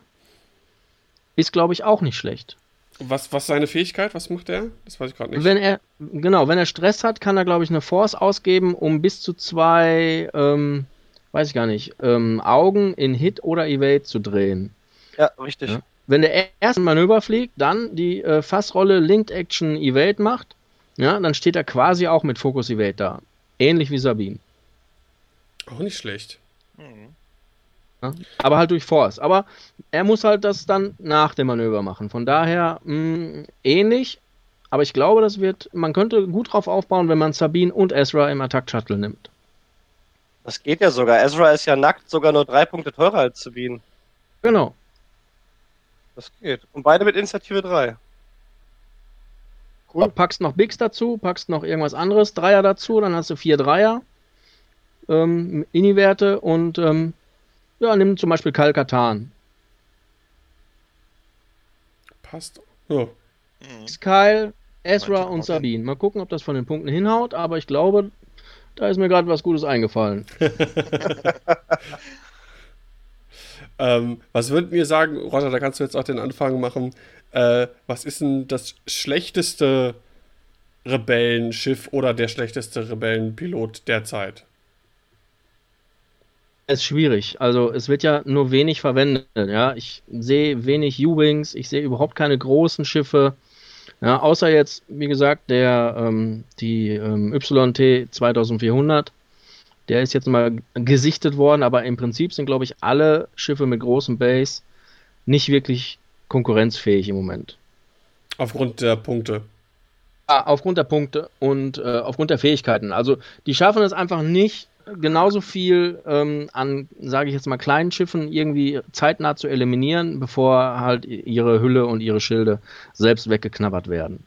ist, glaube ich, auch nicht schlecht. Was, was ist seine Fähigkeit? Was macht er? Das weiß ich gerade nicht. Wenn er, genau, wenn er Stress hat, kann er, glaube ich, eine Force ausgeben, um bis zu zwei, ähm, weiß ich gar nicht, ähm, Augen in Hit oder Evade zu drehen. Ja, richtig. Ja. Wenn der erste Manöver fliegt, dann die äh, Fassrolle Linked Action Evade macht, ja, dann steht er quasi auch mit Focus Evade da. Ähnlich wie Sabine. Auch nicht schlecht. Mhm. Ja? Aber halt durch Force. Aber er muss halt das dann nach dem Manöver machen. Von daher mh, ähnlich. Aber ich glaube, das wird, man könnte gut drauf aufbauen, wenn man Sabine und Ezra im Attack Shuttle nimmt. Das geht ja sogar. Ezra ist ja nackt sogar nur drei Punkte teurer als Sabine. Genau. Das geht. Und beide mit Initiative 3. Cool. Packst noch Bigs dazu, packst noch irgendwas anderes, Dreier dazu, dann hast du vier Dreier. Ähm, Ini-Werte und ähm, ja, nimm zum Beispiel Kalkatan. Passt. Ja. Mhm. Kyle, Ezra und Sabine. Mal gucken, ob das von den Punkten hinhaut, aber ich glaube, da ist mir gerade was Gutes eingefallen. Ähm, was würdet ihr sagen, Roger, da kannst du jetzt auch den Anfang machen. Äh, was ist denn das schlechteste Rebellenschiff oder der schlechteste Rebellenpilot derzeit? Es ist schwierig. Also es wird ja nur wenig verwendet. Ja, ich sehe wenig U-Wings, ich sehe überhaupt keine großen Schiffe. Ja, außer jetzt, wie gesagt, der ähm, die ähm, YT 2400. Der ist jetzt mal gesichtet worden, aber im Prinzip sind, glaube ich, alle Schiffe mit großem Base nicht wirklich konkurrenzfähig im Moment. Aufgrund der Punkte. Ah, aufgrund der Punkte und äh, aufgrund der Fähigkeiten. Also die schaffen es einfach nicht, genauso viel ähm, an, sage ich jetzt mal, kleinen Schiffen irgendwie zeitnah zu eliminieren, bevor halt ihre Hülle und ihre Schilde selbst weggeknabbert werden.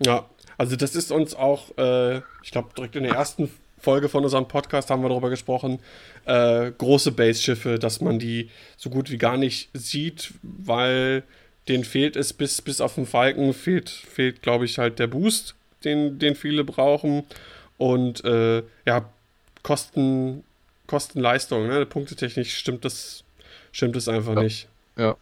Ja, also das ist uns auch, äh, ich glaube, direkt in der ersten Folge von unserem Podcast haben wir darüber gesprochen, äh, große Base-Schiffe, dass man die so gut wie gar nicht sieht, weil denen fehlt es bis, bis auf den Falken, fehlt, fehlt glaube ich, halt der Boost, den, den viele brauchen. Und äh, ja, Kosten, Kosten-Leistung, ne? punktetechnisch stimmt das, stimmt das einfach ja. nicht. Ja.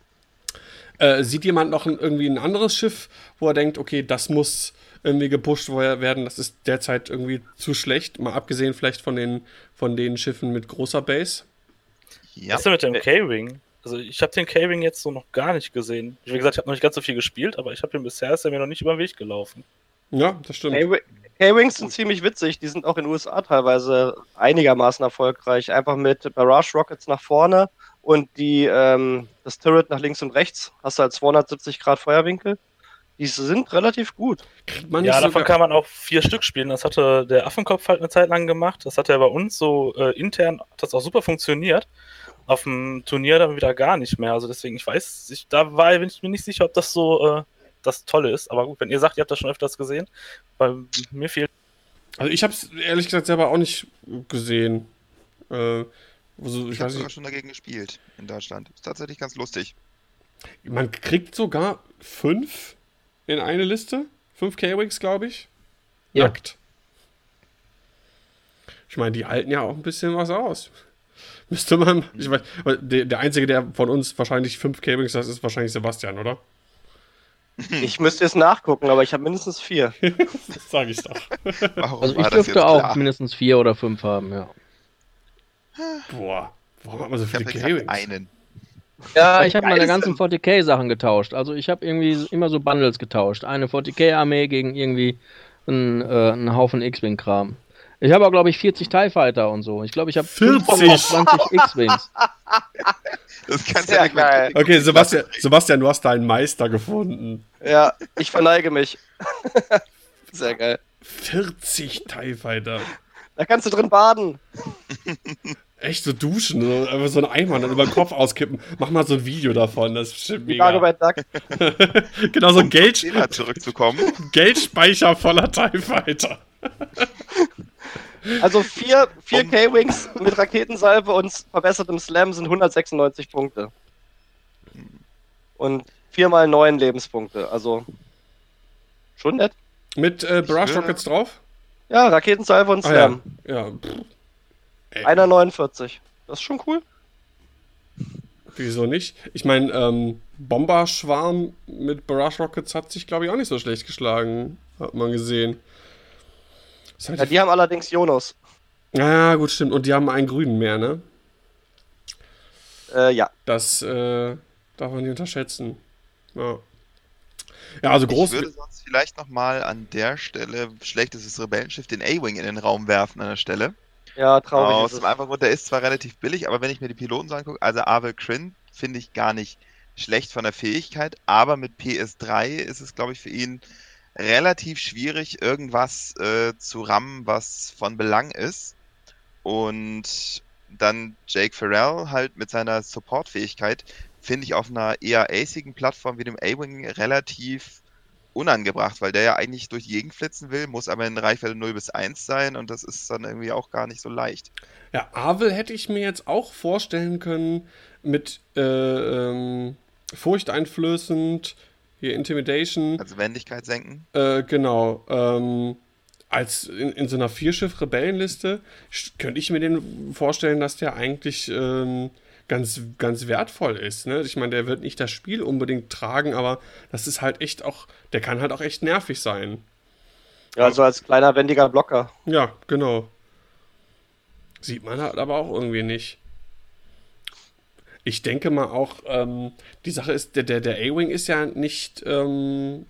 Äh, sieht jemand noch ein, irgendwie ein anderes Schiff, wo er denkt, okay, das muss irgendwie gepusht werden, das ist derzeit irgendwie zu schlecht, mal abgesehen vielleicht von den, von den Schiffen mit großer Base? Ja. Was ist denn mit dem K-Wing? Also ich habe den K-Wing jetzt so noch gar nicht gesehen. Wie gesagt, ich habe noch nicht ganz so viel gespielt, aber ich habe ihn bisher, ist er mir noch nicht über den Weg gelaufen. Ja, das stimmt. K-Wings sind ziemlich witzig. Die sind auch in den USA teilweise einigermaßen erfolgreich. Einfach mit Barrage Rockets nach vorne und die, ähm, das Turret nach links und rechts. Hast du halt 270 Grad Feuerwinkel. Die sind relativ gut. ja, davon kann man auch vier Stück spielen. Das hatte der Affenkopf halt eine Zeit lang gemacht. Das hat er bei uns so äh, intern, hat das auch super funktioniert. Auf dem Turnier dann wieder gar nicht mehr. Also deswegen, ich weiß, ich, da war bin ich mir nicht sicher, ob das so äh, das Tolle ist. Aber gut, wenn ihr sagt, ihr habt das schon öfters gesehen, bei mir fehlt. Also ich habe es ehrlich gesagt selber auch nicht gesehen. Äh, also, ich ich habe sogar schon dagegen gespielt in Deutschland. Ist tatsächlich ganz lustig. Man kriegt sogar fünf in eine Liste. Fünf K-Wings, glaube ich. Ja. Nackt. Ich meine, die halten ja auch ein bisschen was aus. Müsste man. Ich meine, der, der Einzige, der von uns wahrscheinlich fünf K-Wings hat, ist wahrscheinlich Sebastian, oder? Ich müsste jetzt nachgucken, aber ich habe mindestens vier. das sage ich doch. Warum also ich dürfte auch mindestens vier oder fünf haben, ja. Boah, warum hat man so viele K-Wings? Einen. Ja, ich habe meine ganzen 40k-Sachen getauscht. Also ich habe irgendwie immer so Bundles getauscht. Eine 40k-Armee gegen irgendwie einen, äh, einen Haufen X-Wing-Kram. Ich habe auch, glaube ich, 40 TIE Fighter und so. Ich glaube, ich habe 20 X-Wings. Das kannst ja geil. Okay, Sebastian, Sebastian, du hast deinen Meister gefunden. Ja, ich verneige mich. Sehr geil. 40 TIE Fighter. Da kannst du drin baden. Echt so duschen, so, einfach so einen Eimer dann über den Kopf auskippen. Mach mal so ein Video davon, das ist bestimmt mega. Bei Duck. genau, so ein Geld zurückzukommen. Geldspeicher voller TIE Fighter. Also vier, vier um. K-Wings mit Raketensalve und verbessertem Slam sind 196 Punkte. Und viermal neun Lebenspunkte. Also schon nett. Mit äh, Barrage Rockets drauf? Ja, Raketensalve und Slam. Ah, ja. ja. Einer 49. Das ist schon cool. Wieso nicht? Ich meine, ähm, Bomberschwarm mit Barrage Rockets hat sich, glaube ich, auch nicht so schlecht geschlagen. Hat man gesehen. Halt ja, die haben allerdings Jonas. Ja, gut, stimmt. Und die haben einen grünen mehr, ne? Äh, ja. Das äh, darf man nicht unterschätzen. Ja. Ja, also groß. Ich würde sonst vielleicht nochmal an der Stelle, schlechtes Rebellenschiff, den A-Wing in den Raum werfen an der Stelle. Ja, traurig. Aus dem einfachen Grund, der ist zwar relativ billig, aber wenn ich mir die Piloten so angucke, also Avel Crin finde ich gar nicht schlecht von der Fähigkeit, aber mit PS3 ist es, glaube ich, für ihn relativ schwierig, irgendwas äh, zu rammen, was von Belang ist. Und dann Jake Farrell halt mit seiner Supportfähigkeit finde ich auf einer eher acigen Plattform wie dem A-Wing relativ unangebracht, weil der ja eigentlich durch die Gegend flitzen will, muss aber in Reichweite 0 bis 1 sein und das ist dann irgendwie auch gar nicht so leicht. Ja, Avel hätte ich mir jetzt auch vorstellen können mit äh, ähm, furchteinflößend, hier Intimidation. Also Wendigkeit senken. Äh, genau. Ähm, als in, in, so einer Vierschiff-Rebellenliste könnte ich mir den vorstellen, dass der eigentlich ähm, ganz, ganz wertvoll ist. Ne? Ich meine, der wird nicht das Spiel unbedingt tragen, aber das ist halt echt auch, der kann halt auch echt nervig sein. Ja, also als kleiner wendiger Blocker. Ja, genau. Sieht man halt aber auch irgendwie nicht. Ich denke mal auch, ähm, die Sache ist, der, der, der A-Wing ist ja nicht, ähm,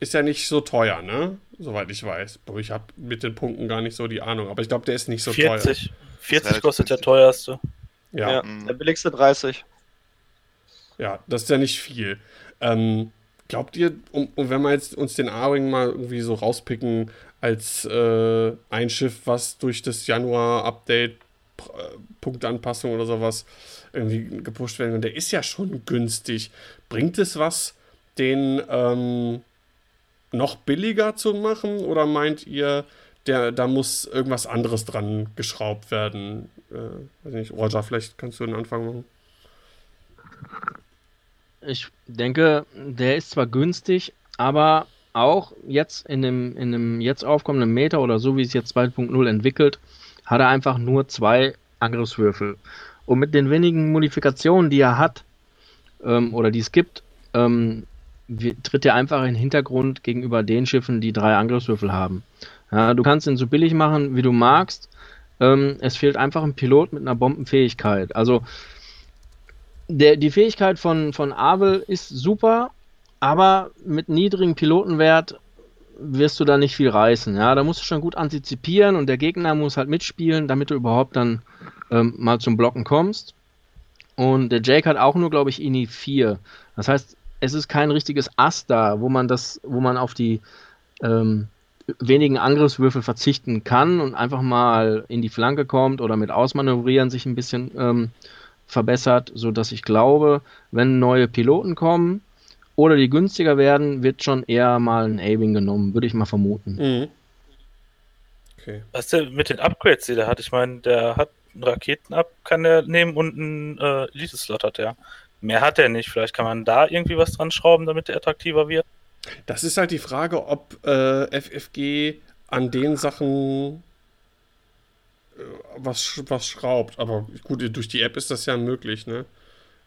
ist ja nicht so teuer, ne? Soweit ich weiß. Aber ich habe mit den Punkten gar nicht so die Ahnung. Aber ich glaube, der ist nicht so 40. teuer. 40 kostet der teuerste. Ja. ja. Der billigste 30. Ja, das ist ja nicht viel. Ähm, glaubt ihr, um, um wenn wir jetzt uns den A-Wing mal irgendwie so rauspicken als äh, ein Schiff, was durch das Januar-Update äh, Punktanpassung oder sowas irgendwie gepusht werden. Und der ist ja schon günstig. Bringt es was, den ähm, noch billiger zu machen? Oder meint ihr, der, da muss irgendwas anderes dran geschraubt werden? Äh, weiß nicht, Roger, vielleicht kannst du den Anfang machen. Ich denke, der ist zwar günstig, aber auch jetzt in dem, in dem jetzt aufkommenden Meter oder so wie es jetzt 2.0 entwickelt, hat er einfach nur zwei Angriffswürfel. Und mit den wenigen Modifikationen, die er hat, ähm, oder die es gibt, ähm, tritt er einfach in den Hintergrund gegenüber den Schiffen, die drei Angriffswürfel haben. Ja, du kannst ihn so billig machen, wie du magst. Ähm, es fehlt einfach ein Pilot mit einer Bombenfähigkeit. Also der, die Fähigkeit von, von Abel ist super, aber mit niedrigem Pilotenwert wirst du da nicht viel reißen. Ja, da musst du schon gut antizipieren und der Gegner muss halt mitspielen, damit du überhaupt dann ähm, mal zum Blocken kommst. Und der Jake hat auch nur, glaube ich, INI 4. Das heißt, es ist kein richtiges Ass da, wo man das, wo man auf die ähm, wenigen Angriffswürfel verzichten kann und einfach mal in die Flanke kommt oder mit Ausmanövrieren sich ein bisschen ähm, verbessert, sodass ich glaube, wenn neue Piloten kommen oder die günstiger werden, wird schon eher mal ein A-Wing genommen, würde ich mal vermuten. Mhm. Okay. Was der mit den Upgrades, die der hat? Ich meine, der hat einen Raketen-Up, kann der nehmen und einen äh, Elite-Slot hat er. Mehr hat er nicht. Vielleicht kann man da irgendwie was dran schrauben, damit er attraktiver wird. Das ist halt die Frage, ob äh, FFG an den Sachen äh, was, was schraubt. Aber gut, durch die App ist das ja möglich, ne?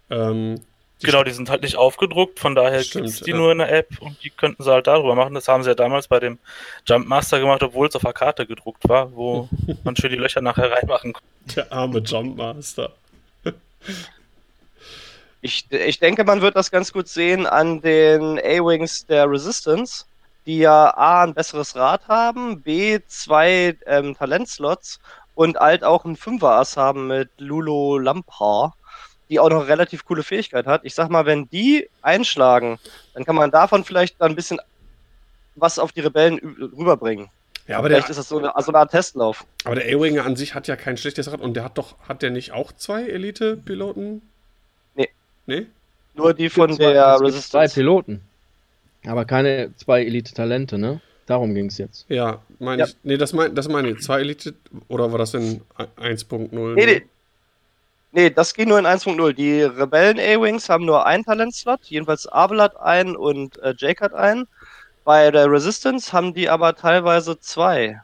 Ähm, die genau, die sind halt nicht aufgedruckt, von daher gibt es die ja. nur in der App und die könnten sie halt darüber machen. Das haben sie ja damals bei dem Jump Master gemacht, obwohl es auf der Karte gedruckt war, wo man schön die Löcher nachher reinmachen konnte. Der arme Jump Master. Ich, ich denke, man wird das ganz gut sehen an den A-Wings der Resistance, die ja A, ein besseres Rad haben, B, zwei ähm, Talentslots und halt auch ein Fünfer-Ass haben mit Lulo Lampar die auch noch eine relativ coole Fähigkeit hat. Ich sag mal, wenn die einschlagen, dann kann man davon vielleicht ein bisschen was auf die Rebellen rüberbringen. Ja, aber vielleicht der, ist das so eine, so eine Art Testlauf. Aber der A-Wing an sich hat ja kein schlechtes Rad und der hat doch, hat der nicht auch zwei Elite-Piloten? Nee. Nur die von der zwei, Resistance. Zwei Piloten. Aber keine zwei Elite-Talente, ne? Darum ging es jetzt. Ja, meine ja. ich. Nee, das meine das mein ich. Zwei Elite. Oder war das in 1.0? Nee, nee, Nee, das geht nur in 1.0. Die Rebellen A-Wings haben nur einen Talentslot, jedenfalls Abel hat einen und äh, Jake hat einen. Bei der Resistance haben die aber teilweise zwei.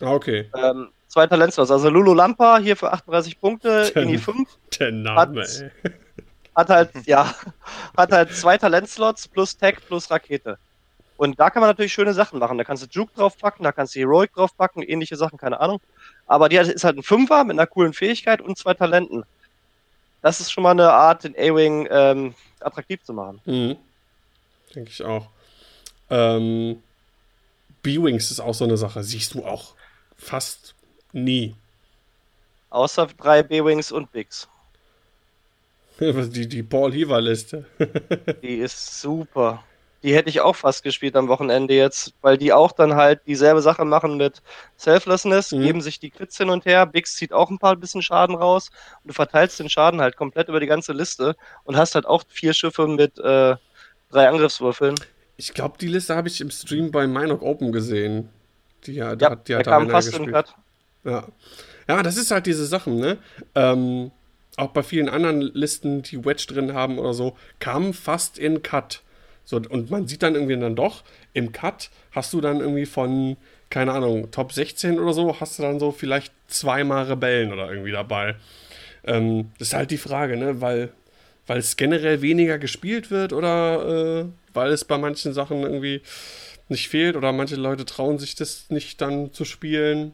Ah, okay. Ähm, zwei Talentslots. Also Lulu Lampa hier für 38 Punkte, in die 5. Der Name, hat, ey. Hat halt, ja, hat halt zwei Talentslots plus Tech plus Rakete. Und da kann man natürlich schöne Sachen machen. Da kannst du Juke draufpacken, da kannst du Heroic draufpacken, ähnliche Sachen, keine Ahnung. Aber die ist halt ein Fünfer mit einer coolen Fähigkeit und zwei Talenten. Das ist schon mal eine Art, den A-Wing ähm, attraktiv zu machen. Mhm. Denke ich auch. Ähm, B-Wings ist auch so eine Sache. Siehst du auch fast nie. Außer drei B-Wings und Bigs. Die, die Paul Heaver-Liste. die ist super die hätte ich auch fast gespielt am Wochenende jetzt, weil die auch dann halt dieselbe Sache machen mit Selflessness, mhm. geben sich die Crits hin und her, Bix zieht auch ein paar bisschen Schaden raus und du verteilst den Schaden halt komplett über die ganze Liste und hast halt auch vier Schiffe mit äh, drei Angriffswürfeln. Ich glaube, die Liste habe ich im Stream bei Minok Open gesehen. Die, ja, da, ja, die hat da kam fast gespielt. Ja. ja, das ist halt diese Sachen, ne? Ähm, auch bei vielen anderen Listen, die Wedge drin haben oder so, kamen fast in Cut. So, und man sieht dann irgendwie dann doch, im Cut hast du dann irgendwie von, keine Ahnung, Top 16 oder so, hast du dann so vielleicht zweimal Rebellen oder irgendwie dabei. Ähm, das ist halt die Frage, ne? Weil, weil es generell weniger gespielt wird oder äh, weil es bei manchen Sachen irgendwie nicht fehlt oder manche Leute trauen sich das nicht dann zu spielen.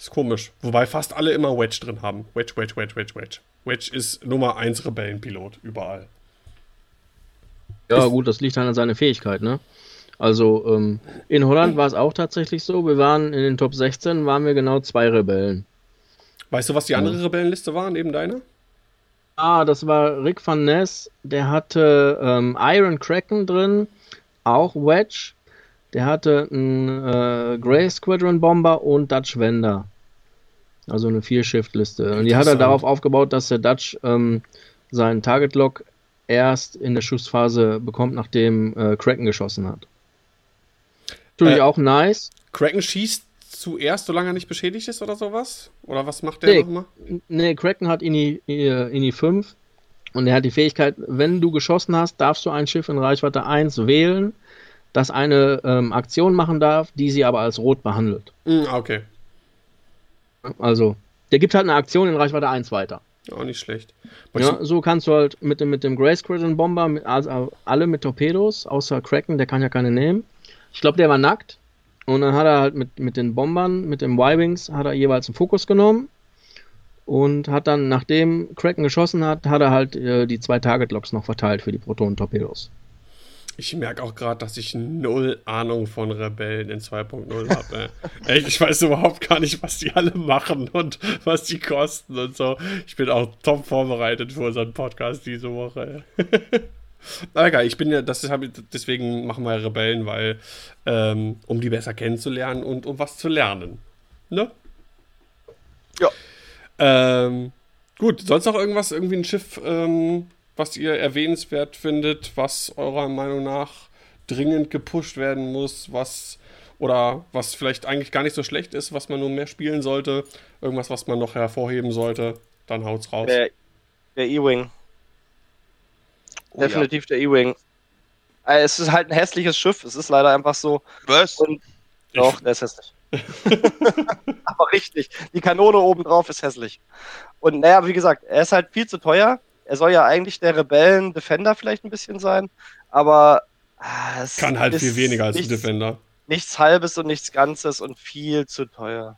Ist komisch. Wobei fast alle immer Wedge drin haben. Wedge, Wedge, Wedge, Wedge, Wedge. Wedge ist Nummer 1 Rebellenpilot überall. Ja, gut, das liegt dann an seiner Fähigkeit, ne? Also ähm, in Holland war es auch tatsächlich so. Wir waren in den Top 16, waren wir genau zwei Rebellen. Weißt du, was die andere ja. Rebellenliste war neben deiner? Ah, das war Rick van Ness. Der hatte ähm, Iron Kraken drin, auch Wedge. Der hatte einen äh, Grey Squadron Bomber und Dutch Wender. Also eine Vier-Shift-Liste. Und die hat er darauf aufgebaut, dass der Dutch ähm, seinen Target-Lock erst in der Schussphase bekommt, nachdem äh, Kraken geschossen hat. Natürlich Äh, auch nice. Kraken schießt zuerst, solange er nicht beschädigt ist oder sowas? Oder was macht der Nee. nochmal? Nee, Kraken hat INI, äh, INI 5 und er hat die Fähigkeit, wenn du geschossen hast, darfst du ein Schiff in Reichweite 1 wählen, das eine ähm, Aktion machen darf, die sie aber als rot behandelt. Hm, ah, okay. Also, der gibt halt eine Aktion in Reichweite 1 weiter. Auch nicht schlecht. Ja, so kannst du halt mit dem, mit dem Grey Squadron Bomber, mit, also alle mit Torpedos, außer Kraken, der kann ja keine nehmen. Ich glaube, der war nackt. Und dann hat er halt mit, mit den Bombern, mit den Y-Wings, hat er jeweils einen Fokus genommen. Und hat dann, nachdem Kraken geschossen hat, hat er halt äh, die zwei Target-Locks noch verteilt für die Protonen-Torpedos. Ich merke auch gerade, dass ich null Ahnung von Rebellen in 2.0 habe. Ich weiß überhaupt gar nicht, was die alle machen und was die kosten und so. Ich bin auch top vorbereitet für unseren Podcast diese Woche. Aber egal, ich bin ja, das ist, deswegen machen wir Rebellen, weil, ähm, um die besser kennenzulernen und um was zu lernen. Ne? Ja. Ähm, gut, sonst noch irgendwas, irgendwie ein Schiff, ähm, was ihr erwähnenswert findet, was eurer Meinung nach dringend gepusht werden muss, was oder was vielleicht eigentlich gar nicht so schlecht ist, was man nur mehr spielen sollte, irgendwas, was man noch hervorheben sollte, dann haut's raus. Der der E-Wing. Oh, ja. Definitiv der E-Wing. Äh, Es ist halt ein hässliches Schiff. Es ist leider einfach so. Was? Und doch, der ist hässlich. Aber richtig. Die Kanone oben drauf ist hässlich. Und naja, wie gesagt, er ist halt viel zu teuer. Er soll ja eigentlich der Rebellen-Defender vielleicht ein bisschen sein. Aber ah, es Kann halt ist viel weniger als ein nichts, Defender. nichts Halbes und nichts Ganzes und viel zu teuer.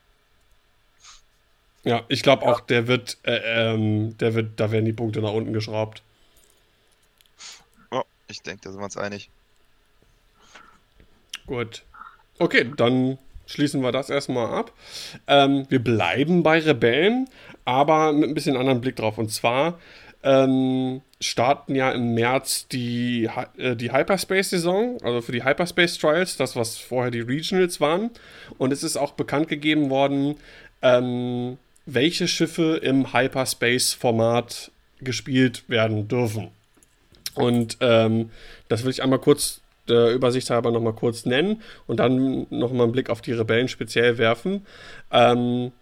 Ja, ich glaube auch, der wird, äh, ähm, der wird, da werden die Punkte nach unten geschraubt. Ja, ich denke, da sind wir uns einig. Gut. Okay, dann schließen wir das erstmal ab. Ähm, wir bleiben bei Rebellen, aber mit ein bisschen anderen Blick drauf. Und zwar ähm, starten ja im März die, äh, die Hyperspace-Saison, also für die Hyperspace Trials, das, was vorher die Regionals waren. Und es ist auch bekannt gegeben worden, ähm, welche Schiffe im Hyperspace-Format gespielt werden dürfen. Und ähm, das will ich einmal kurz der Übersicht halber nochmal kurz nennen und dann nochmal einen Blick auf die Rebellen speziell werfen. Ähm,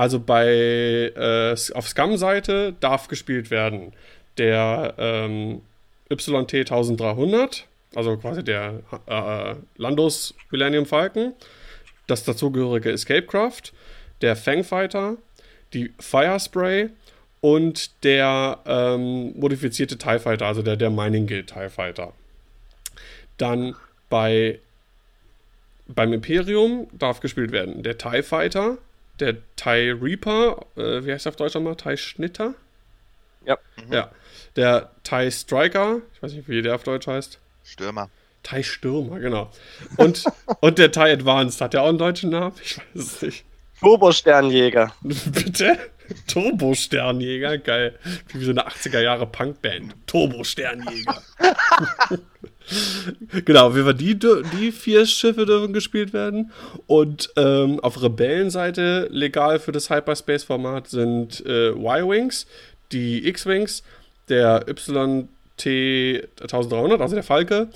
also bei äh, auf Scum-Seite darf gespielt werden der ähm, YT 1300, also quasi der äh, Landos Millennium Falcon, das dazugehörige Escapecraft, der Fangfighter, die Firespray und der ähm, modifizierte TIE Fighter, also der, der Mining Guild TIE Fighter. Dann bei beim Imperium darf gespielt werden der TIE Fighter, der TIE Reaper, äh, wie heißt der auf Deutsch nochmal? TIE Schnitter? Ja. Ja. Der TIE Striker, ich weiß nicht, wie der auf Deutsch heißt. Stürmer. TIE Stürmer, genau. Und, und der TIE Advanced, hat der auch einen deutschen Namen? Ich weiß es nicht. Turbo-Sternjäger. Bitte? Turbo-Sternjäger, geil. Wie so eine 80er Jahre Punkband. Turbo-Sternjäger. genau, wie wir die, die vier Schiffe dürfen gespielt werden. Und ähm, auf Rebellenseite legal für das Hyperspace-Format sind äh, Y-Wings, die X-Wings, der YT 1300, also der Falke,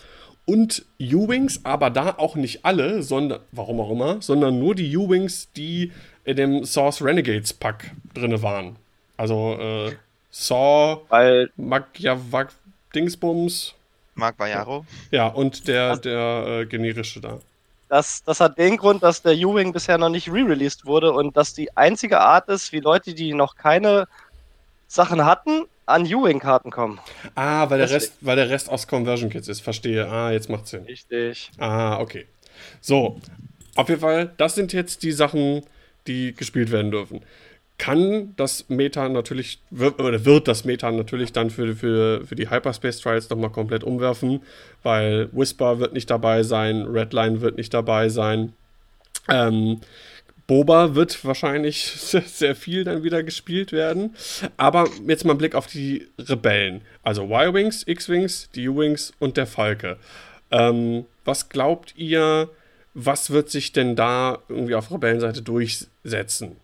und U-Wings, aber da auch nicht alle, sondern, warum auch immer, sondern nur die U-Wings, die in dem Source Renegades Pack drinne waren. Also äh, Saw, Weil Magyavak, Dingsbums, Marc Vajaro. ja, und der, Was? der äh, generische da. das, das hat den Grund, dass der U-Wing bisher noch nicht re-released wurde und dass die einzige Art ist, wie Leute, die noch keine Sachen hatten, an U-Wing-Karten kommen. Ah, weil der. Rest, weil der Rest aus Conversion Kits ist. Verstehe. Ah, jetzt macht's Sinn. Richtig. Ah, okay. So, auf jeden Fall, das sind jetzt die Sachen, die gespielt werden dürfen. Kann das Meta natürlich, wird, oder wird das Meta natürlich dann für, für, für die Hyperspace Trials nochmal komplett umwerfen, weil Whisper wird nicht dabei sein, Redline wird nicht dabei sein. Ähm, Boba wird wahrscheinlich sehr viel dann wieder gespielt werden. Aber jetzt mal ein Blick auf die Rebellen. Also Y-Wings, X-Wings, die U-Wings und der Falke. Ähm, was glaubt ihr, was wird sich denn da irgendwie auf Rebellenseite durchsetzen?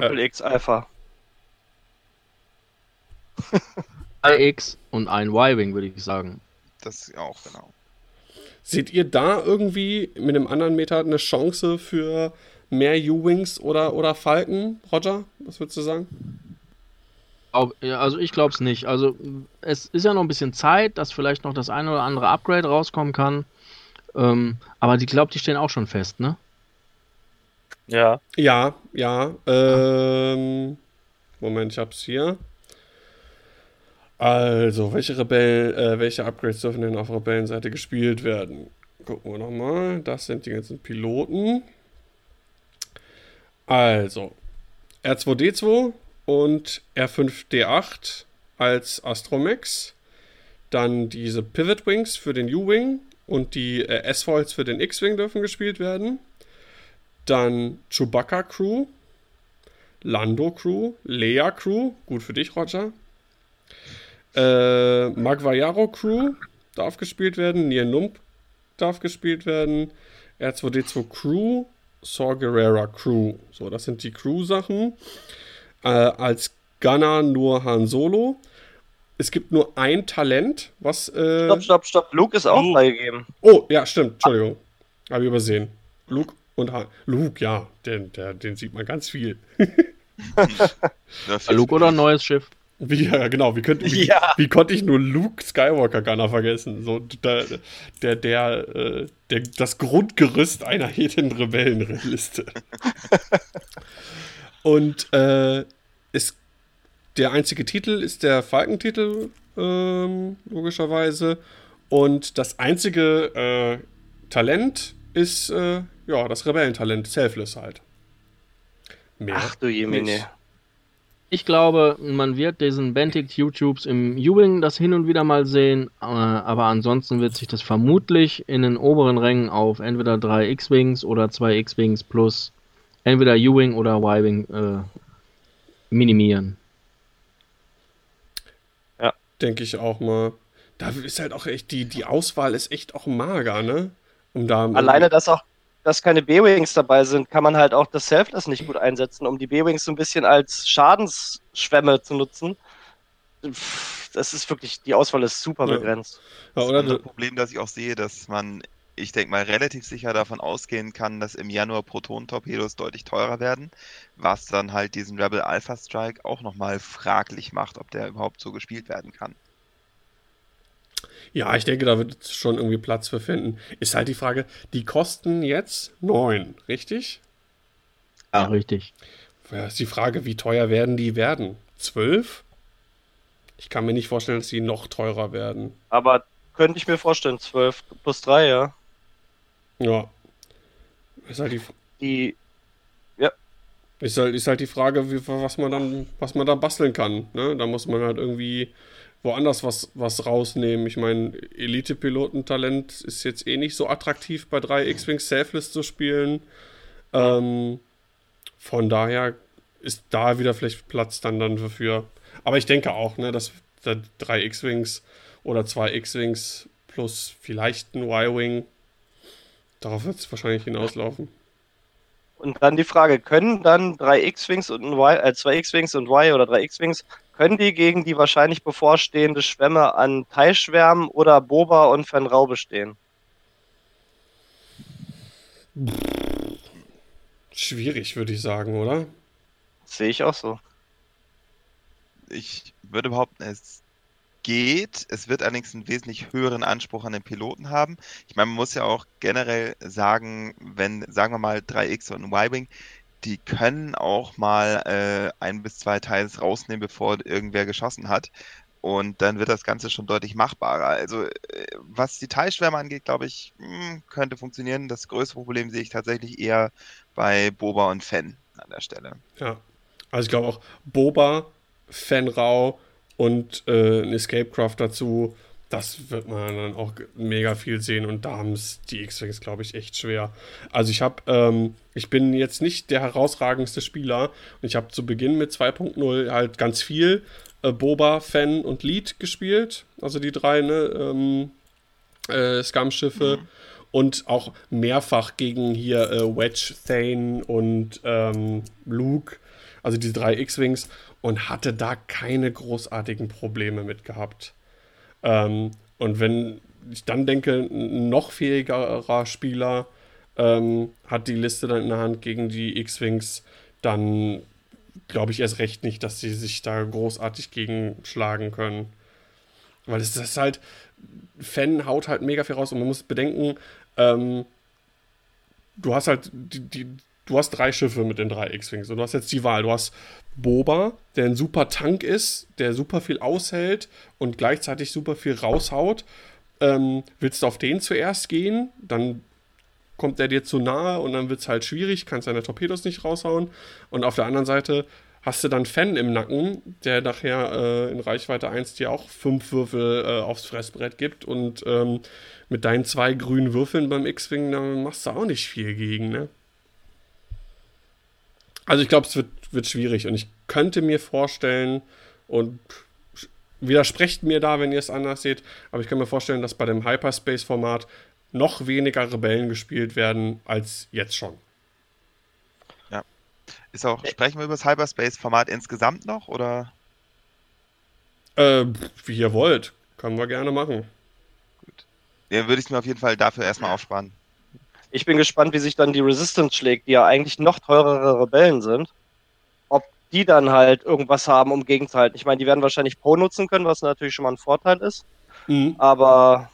Triple äh, X Alpha. ein X und ein Y-Wing, würde ich sagen. Das auch, genau. Seht ihr da irgendwie mit einem anderen Meter eine Chance für mehr U-Wings oder, oder Falken? Roger, was würdest du sagen? Also ich glaube es nicht. Also es ist ja noch ein bisschen Zeit, dass vielleicht noch das eine oder andere Upgrade rauskommen kann. Ähm, aber die glaube, die stehen auch schon fest, ne? Ja. Ja, ja. Ähm, Moment, ich hab's hier. Also, welche Rebellen, äh, welche Upgrades dürfen denn auf Rebellenseite gespielt werden? Gucken wir nochmal. Das sind die ganzen Piloten. Also, R2D2 und R5D8 als Astromex. Dann diese Pivot Wings für den U-Wing und die äh, S-Foils für den X-Wing dürfen gespielt werden. Dann Chewbacca Crew, Lando Crew, Leia Crew, gut für dich, Roger. Äh, Magvayaro Crew darf gespielt werden, Nier Nump darf gespielt werden, R2D2 Crew, Saw Gerrera Crew. So, das sind die Crew-Sachen. Äh, als Gunner nur Han Solo. Es gibt nur ein Talent, was. Äh stopp, stopp, stopp. Luke ist auch freigegeben. Oh, ja, stimmt. Entschuldigung. Habe ich übersehen. Luke und. Luke, ja, den, der, den sieht man ganz viel. Luke oder ein neues Schiff? Wie, ja, genau, wie, könnt, wie, ja. wie, konnte ich nur Luke Skywalker Gunner vergessen? So, der, der, der, äh, der, das Grundgerüst einer jeden Rebellenliste. Und äh, ist der einzige Titel ist der Falkentitel, ähm, logischerweise. Und das einzige äh, Talent ist äh, ja das Rebellentalent, Selfless halt. Mehr Ach du Jemine. Ich glaube, man wird diesen Bentic YouTubes im U-Wing das hin und wieder mal sehen, äh, aber ansonsten wird sich das vermutlich in den oberen Rängen auf entweder drei X-Wings oder zwei X-Wings plus entweder U-Wing oder Y-Wing äh, minimieren. Ja. Denke ich auch mal. Da ist halt auch echt, die, die Auswahl ist echt auch mager, ne? Um da Alleine, dass auch dass keine B-Wings dabei sind, kann man halt auch das Selfless nicht gut einsetzen, um die B-Wings so ein bisschen als Schadensschwämme zu nutzen. Das ist wirklich, die Auswahl ist super ja. begrenzt. Ja, oder das, das Problem, das ich auch sehe, dass man, ich denke mal, relativ sicher davon ausgehen kann, dass im Januar Proton-Torpedos deutlich teurer werden, was dann halt diesen Rebel Alpha Strike auch nochmal fraglich macht, ob der überhaupt so gespielt werden kann. Ja, ich denke, da wird es schon irgendwie Platz für finden. Ist halt die Frage, die kosten jetzt 9, richtig? Ja, richtig. Ja, ist die Frage, wie teuer werden die werden? 12? Ich kann mir nicht vorstellen, dass die noch teurer werden. Aber könnte ich mir vorstellen, 12 plus 3, ja. Ja. Ist halt die, die ja. Ist halt, ist halt die Frage, wie, was man dann, was man da basteln kann. Ne? Da muss man halt irgendwie woanders was, was rausnehmen. Ich meine, Elite-Pilotentalent ist jetzt eh nicht so attraktiv bei 3 X-Wings Selfless zu spielen. Ähm, von daher ist da wieder vielleicht Platz dann, dann dafür. Aber ich denke auch, ne, dass 3 X-Wings oder 2 X-Wings plus vielleicht ein Y-Wing, darauf wird es wahrscheinlich hinauslaufen. Und dann die Frage, können dann 3 X-Wings und ein Y, äh, 2 X-Wings und Y oder 3 X-Wings können die gegen die wahrscheinlich bevorstehende Schwämme an Teilschwärmen oder Boba und Fenrau bestehen? Schwierig, würde ich sagen, oder? Sehe ich auch so. Ich würde behaupten, es geht. Es wird allerdings einen wesentlich höheren Anspruch an den Piloten haben. Ich meine, man muss ja auch generell sagen, wenn, sagen wir mal, 3X und ein Y-Wing, die können auch mal äh, ein bis zwei Teils rausnehmen, bevor irgendwer geschossen hat. Und dann wird das Ganze schon deutlich machbarer. Also, äh, was die Teilschwärme angeht, glaube ich, hm, könnte funktionieren. Das größte Problem sehe ich tatsächlich eher bei Boba und Fen an der Stelle. Ja. Also, ich glaube auch Boba, Fenrau und äh, ein Escapecraft dazu. Das wird man dann auch mega viel sehen und da haben es die X-Wings, glaube ich, echt schwer. Also ich habe, ähm, ich bin jetzt nicht der herausragendste Spieler und ich habe zu Beginn mit 2.0 halt ganz viel äh, Boba, Fan und Lead gespielt, also die drei, ne, ähm, äh, Scum-Schiffe. Mhm. Und auch mehrfach gegen hier äh, Wedge, Thane und ähm, Luke, also die drei X-Wings, und hatte da keine großartigen Probleme mit gehabt. Ähm, und wenn ich dann denke, ein noch fähigerer Spieler ähm, hat die Liste dann in der Hand gegen die X-Wings, dann glaube ich erst recht nicht, dass sie sich da großartig gegen schlagen können. Weil es ist halt, Fan haut halt mega viel raus und man muss bedenken, ähm, du hast halt die, die, du hast drei Schiffe mit den drei X-Wings und du hast jetzt die Wahl. Du hast Boba, der ein super Tank ist, der super viel aushält und gleichzeitig super viel raushaut. Ähm, willst du auf den zuerst gehen, dann kommt der dir zu nahe und dann wird es halt schwierig, kannst deine Torpedos nicht raushauen. Und auf der anderen Seite hast du dann Fan im Nacken, der nachher äh, in Reichweite 1 dir auch fünf Würfel äh, aufs Fressbrett gibt und ähm, mit deinen zwei grünen Würfeln beim X-Wing, da machst du auch nicht viel gegen, ne? Also ich glaube, es wird, wird schwierig und ich könnte mir vorstellen und widersprecht mir da, wenn ihr es anders seht, aber ich kann mir vorstellen, dass bei dem Hyperspace-Format noch weniger Rebellen gespielt werden als jetzt schon. Ja. Ist auch, sprechen wir über das Hyperspace-Format insgesamt noch oder? Äh, wie ihr wollt. Können wir gerne machen. Gut. Ja, würde ich mir auf jeden Fall dafür erstmal aufsparen. Ich bin gespannt, wie sich dann die Resistance schlägt, die ja eigentlich noch teurere Rebellen sind. Ob die dann halt irgendwas haben, um gegenzuhalten. Ich meine, die werden wahrscheinlich Pro nutzen können, was natürlich schon mal ein Vorteil ist. Mhm. Aber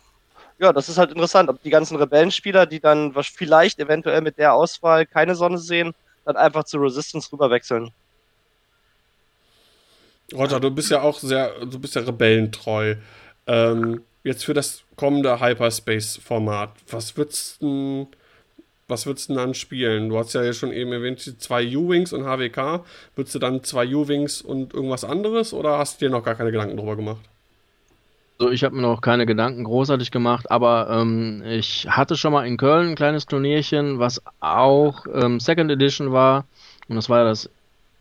ja, das ist halt interessant, ob die ganzen Rebellenspieler, die dann vielleicht eventuell mit der Auswahl keine Sonne sehen, dann einfach zu Resistance rüberwechseln. Roger, du bist ja auch sehr, du bist ja rebellentreu. Ähm, jetzt für das kommende Hyperspace-Format, was würdest du was würdest du dann spielen? Du hast ja schon eben erwähnt, zwei U-Wings und HWK. Würdest du dann zwei U-Wings und irgendwas anderes oder hast du dir noch gar keine Gedanken drüber gemacht? Also ich habe mir noch keine Gedanken großartig gemacht, aber ähm, ich hatte schon mal in Köln ein kleines Turnierchen, was auch ähm, Second Edition war. Und das war ja das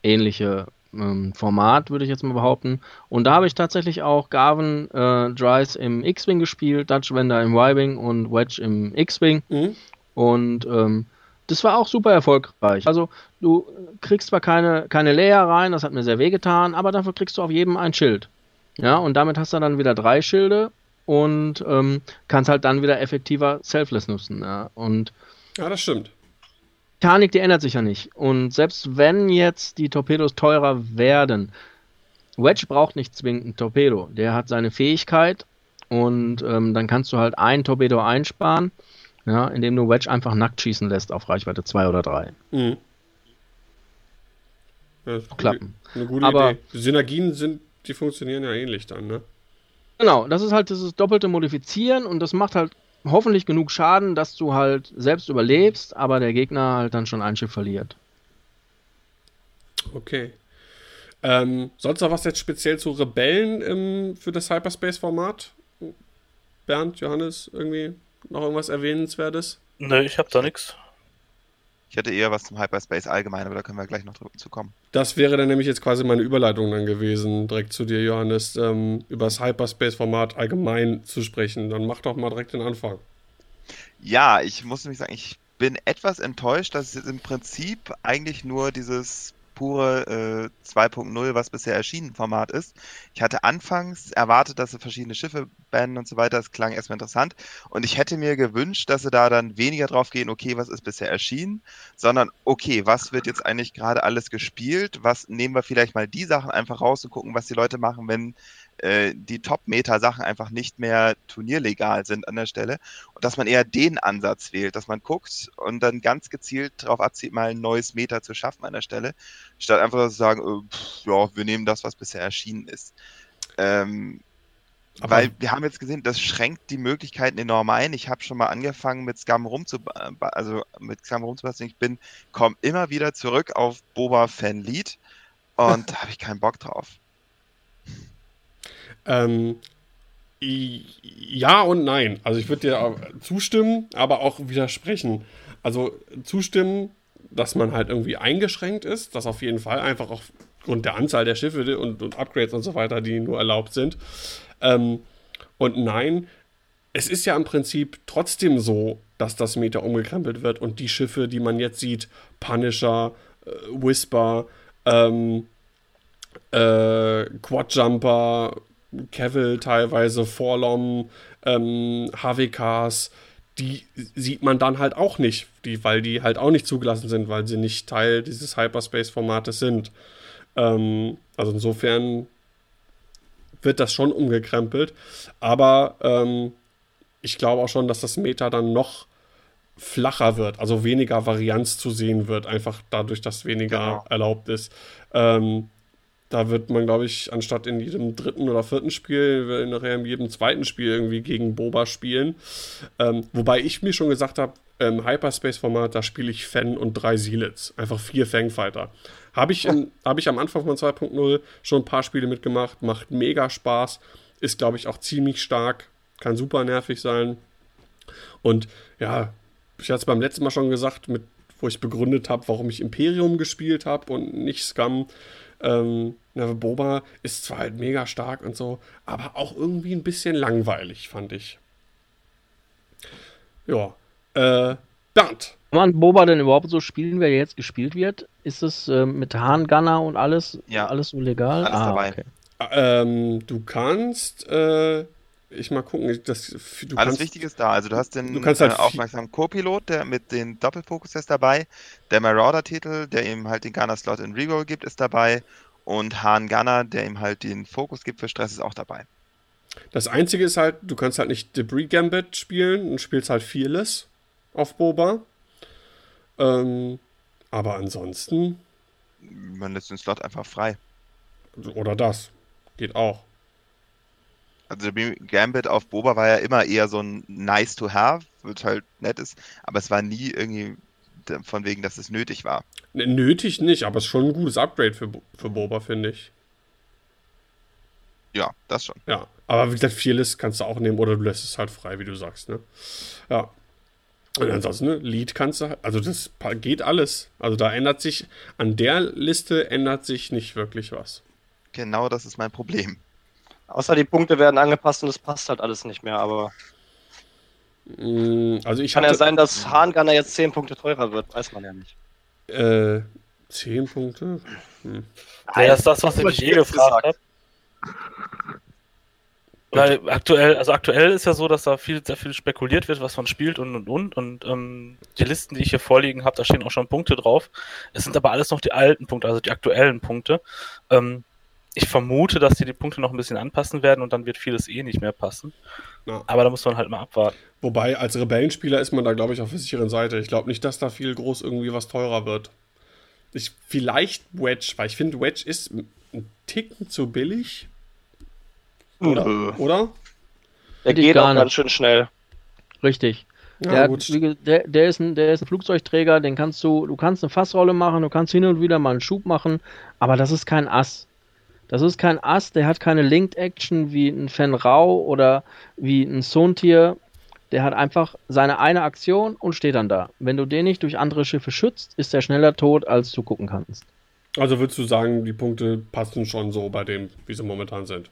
ähnliche ähm, Format, würde ich jetzt mal behaupten. Und da habe ich tatsächlich auch Garvin äh, Dries im X-Wing gespielt, Dutch Wender im Y-Wing und Wedge im X-Wing. Mhm. Und ähm, das war auch super erfolgreich. Also du kriegst zwar keine, keine Layer rein, das hat mir sehr wehgetan, aber dafür kriegst du auf jedem ein Schild. Ja, und damit hast du dann wieder drei Schilde und ähm, kannst halt dann wieder effektiver Selfless nutzen. Ja, und ja das stimmt. Die Mechanik, die ändert sich ja nicht. Und selbst wenn jetzt die Torpedos teurer werden, Wedge braucht nicht zwingend ein Torpedo. Der hat seine Fähigkeit und ähm, dann kannst du halt ein Torpedo einsparen ja, indem du Wedge einfach nackt schießen lässt auf Reichweite 2 oder 3. Mhm. Ja, Klappen. Eine gute Aber, Idee. Synergien sind, die funktionieren ja ähnlich dann, ne? Genau, das ist halt dieses doppelte Modifizieren und das macht halt hoffentlich genug Schaden, dass du halt selbst überlebst, aber der Gegner halt dann schon ein Schiff verliert. Okay. Ähm, sonst noch was jetzt speziell zu Rebellen im, für das Hyperspace-Format? Bernd, Johannes, irgendwie? Noch irgendwas Erwähnenswertes? Nö, ich habe da nichts. Ich hätte eher was zum Hyperspace allgemein, aber da können wir gleich noch zu kommen. Das wäre dann nämlich jetzt quasi meine Überleitung dann gewesen, direkt zu dir, Johannes, ähm, über das Hyperspace-Format allgemein zu sprechen. Dann mach doch mal direkt den Anfang. Ja, ich muss nämlich sagen, ich bin etwas enttäuscht, dass es im Prinzip eigentlich nur dieses pure äh, 2.0, was bisher erschienen Format ist. Ich hatte anfangs erwartet, dass sie verschiedene Schiffe bannen und so weiter. Das klang erstmal interessant. Und ich hätte mir gewünscht, dass sie da dann weniger drauf gehen, okay, was ist bisher erschienen, sondern okay, was wird jetzt eigentlich gerade alles gespielt? Was nehmen wir vielleicht mal die Sachen einfach raus und gucken, was die Leute machen, wenn äh, die Top-Meta-Sachen einfach nicht mehr turnierlegal sind an der Stelle und dass man eher den Ansatz wählt, dass man guckt und dann ganz gezielt darauf abzieht, mal ein neues Meta zu schaffen an der Stelle, statt einfach zu sagen, äh, pff, ja, wir nehmen das, was bisher erschienen ist. Ähm, aber Weil wir haben jetzt gesehen, das schränkt die Möglichkeiten enorm ein. Ich habe schon mal angefangen mit Scam rumzu, also mit Scam rumzubasteln. Ich bin, komme immer wieder zurück auf Boba Fan Lead und da habe ich keinen Bock drauf. Ähm, Ja und nein. Also ich würde dir zustimmen, aber auch widersprechen. Also zustimmen, dass man halt irgendwie eingeschränkt ist, das auf jeden Fall, einfach aufgrund der Anzahl der Schiffe und, und Upgrades und so weiter, die nur erlaubt sind. Ähm, und nein, es ist ja im Prinzip trotzdem so, dass das Meter umgekrempelt wird und die Schiffe, die man jetzt sieht, Punisher, äh, Whisper, ähm, äh, Quadjumper, Cavill teilweise, Forlom, ähm, HWKs, die sieht man dann halt auch nicht, die, weil die halt auch nicht zugelassen sind, weil sie nicht Teil dieses Hyperspace-Formates sind. Ähm, also insofern wird das schon umgekrempelt, aber ähm, ich glaube auch schon, dass das Meta dann noch flacher wird, also weniger Varianz zu sehen wird, einfach dadurch, dass weniger genau. erlaubt ist. Ähm, da wird man, glaube ich, anstatt in jedem dritten oder vierten Spiel, nachher in jedem zweiten Spiel irgendwie gegen Boba spielen. Ähm, wobei ich mir schon gesagt habe, im Hyperspace-Format, da spiele ich Fan und drei Sealets. Einfach vier Fangfighter. Habe ich, hab ich am Anfang von 2.0 schon ein paar Spiele mitgemacht. Macht mega Spaß. Ist, glaube ich, auch ziemlich stark. Kann super nervig sein. Und ja, ich hatte es beim letzten Mal schon gesagt, mit, wo ich begründet habe, warum ich Imperium gespielt habe und nicht Scum. Ähm, na, Boba ist zwar halt mega stark und so, aber auch irgendwie ein bisschen langweilig, fand ich. Ja. Äh, Bernd. Kann man Boba denn überhaupt so spielen, wer jetzt gespielt wird? Ist es äh, mit Hahngunner und alles, ja. alles so legal? Alles ah, dabei. Okay. Ähm, du kannst äh, ich mal gucken. Das, du Alles kannst, Wichtige ist da. Also du hast den du kannst halt äh, aufmerksamen Co-Pilot, der mit den Doppelfokus ist dabei. Der Marauder-Titel, der ihm halt den Gunner-Slot in Reroll gibt, ist dabei. Und Hahn Gunner, der ihm halt den Fokus gibt für Stress, ist auch dabei. Das Einzige ist halt, du kannst halt nicht Debris Gambit spielen und spielst halt Fearless auf Boba. Ähm, aber ansonsten. Man lässt den Slot einfach frei. Oder das. Geht auch. Also der Gambit auf Boba war ja immer eher so ein nice to have, wird halt nett ist, aber es war nie irgendwie von wegen, dass es nötig war. Nötig nicht, aber es ist schon ein gutes Upgrade für, für Boba, finde ich. Ja, das schon. Ja, aber wie gesagt, Fearless kannst du auch nehmen oder du lässt es halt frei, wie du sagst, ne? Ja. Und ansonsten, ne, Lead kannst du, halt, also das geht alles. Also da ändert sich, an der Liste ändert sich nicht wirklich was. Genau das ist mein Problem. Außer die Punkte werden angepasst und es passt halt alles nicht mehr, aber. Mm, also ich Kann hatte, ja sein, dass Hahngunner jetzt 10 Punkte teurer wird, weiß man ja nicht. Äh, 10 Punkte? Hm. Ja, das ist das, was ich mich eh gefragt habe. Weil aktuell, also aktuell ist ja so, dass da viel, sehr viel spekuliert wird, was man spielt und und und. Und ähm, die Listen, die ich hier vorliegen habe, da stehen auch schon Punkte drauf. Es sind aber alles noch die alten Punkte, also die aktuellen Punkte. Ähm, ich vermute, dass sie die Punkte noch ein bisschen anpassen werden und dann wird vieles eh nicht mehr passen. Ja. Aber da muss man halt mal abwarten. Wobei, als Rebellenspieler ist man da, glaube ich, auf der sicheren Seite. Ich glaube nicht, dass da viel groß irgendwie was teurer wird. Ich, vielleicht Wedge, weil ich finde, Wedge ist ein Ticken zu billig. Oder? Nö. Oder? Der geht auch ganz schön schnell. Richtig. Ja, der, der, der, ist ein, der ist ein Flugzeugträger, den kannst du, du kannst eine Fassrolle machen, du kannst hin und wieder mal einen Schub machen, aber das ist kein Ass. Das ist kein Ass, der hat keine Linked Action wie ein Fenrau oder wie ein Sontier. Der hat einfach seine eine Aktion und steht dann da. Wenn du den nicht durch andere Schiffe schützt, ist er schneller tot, als du gucken kannst. Also würdest du sagen, die Punkte passen schon so bei dem, wie sie momentan sind?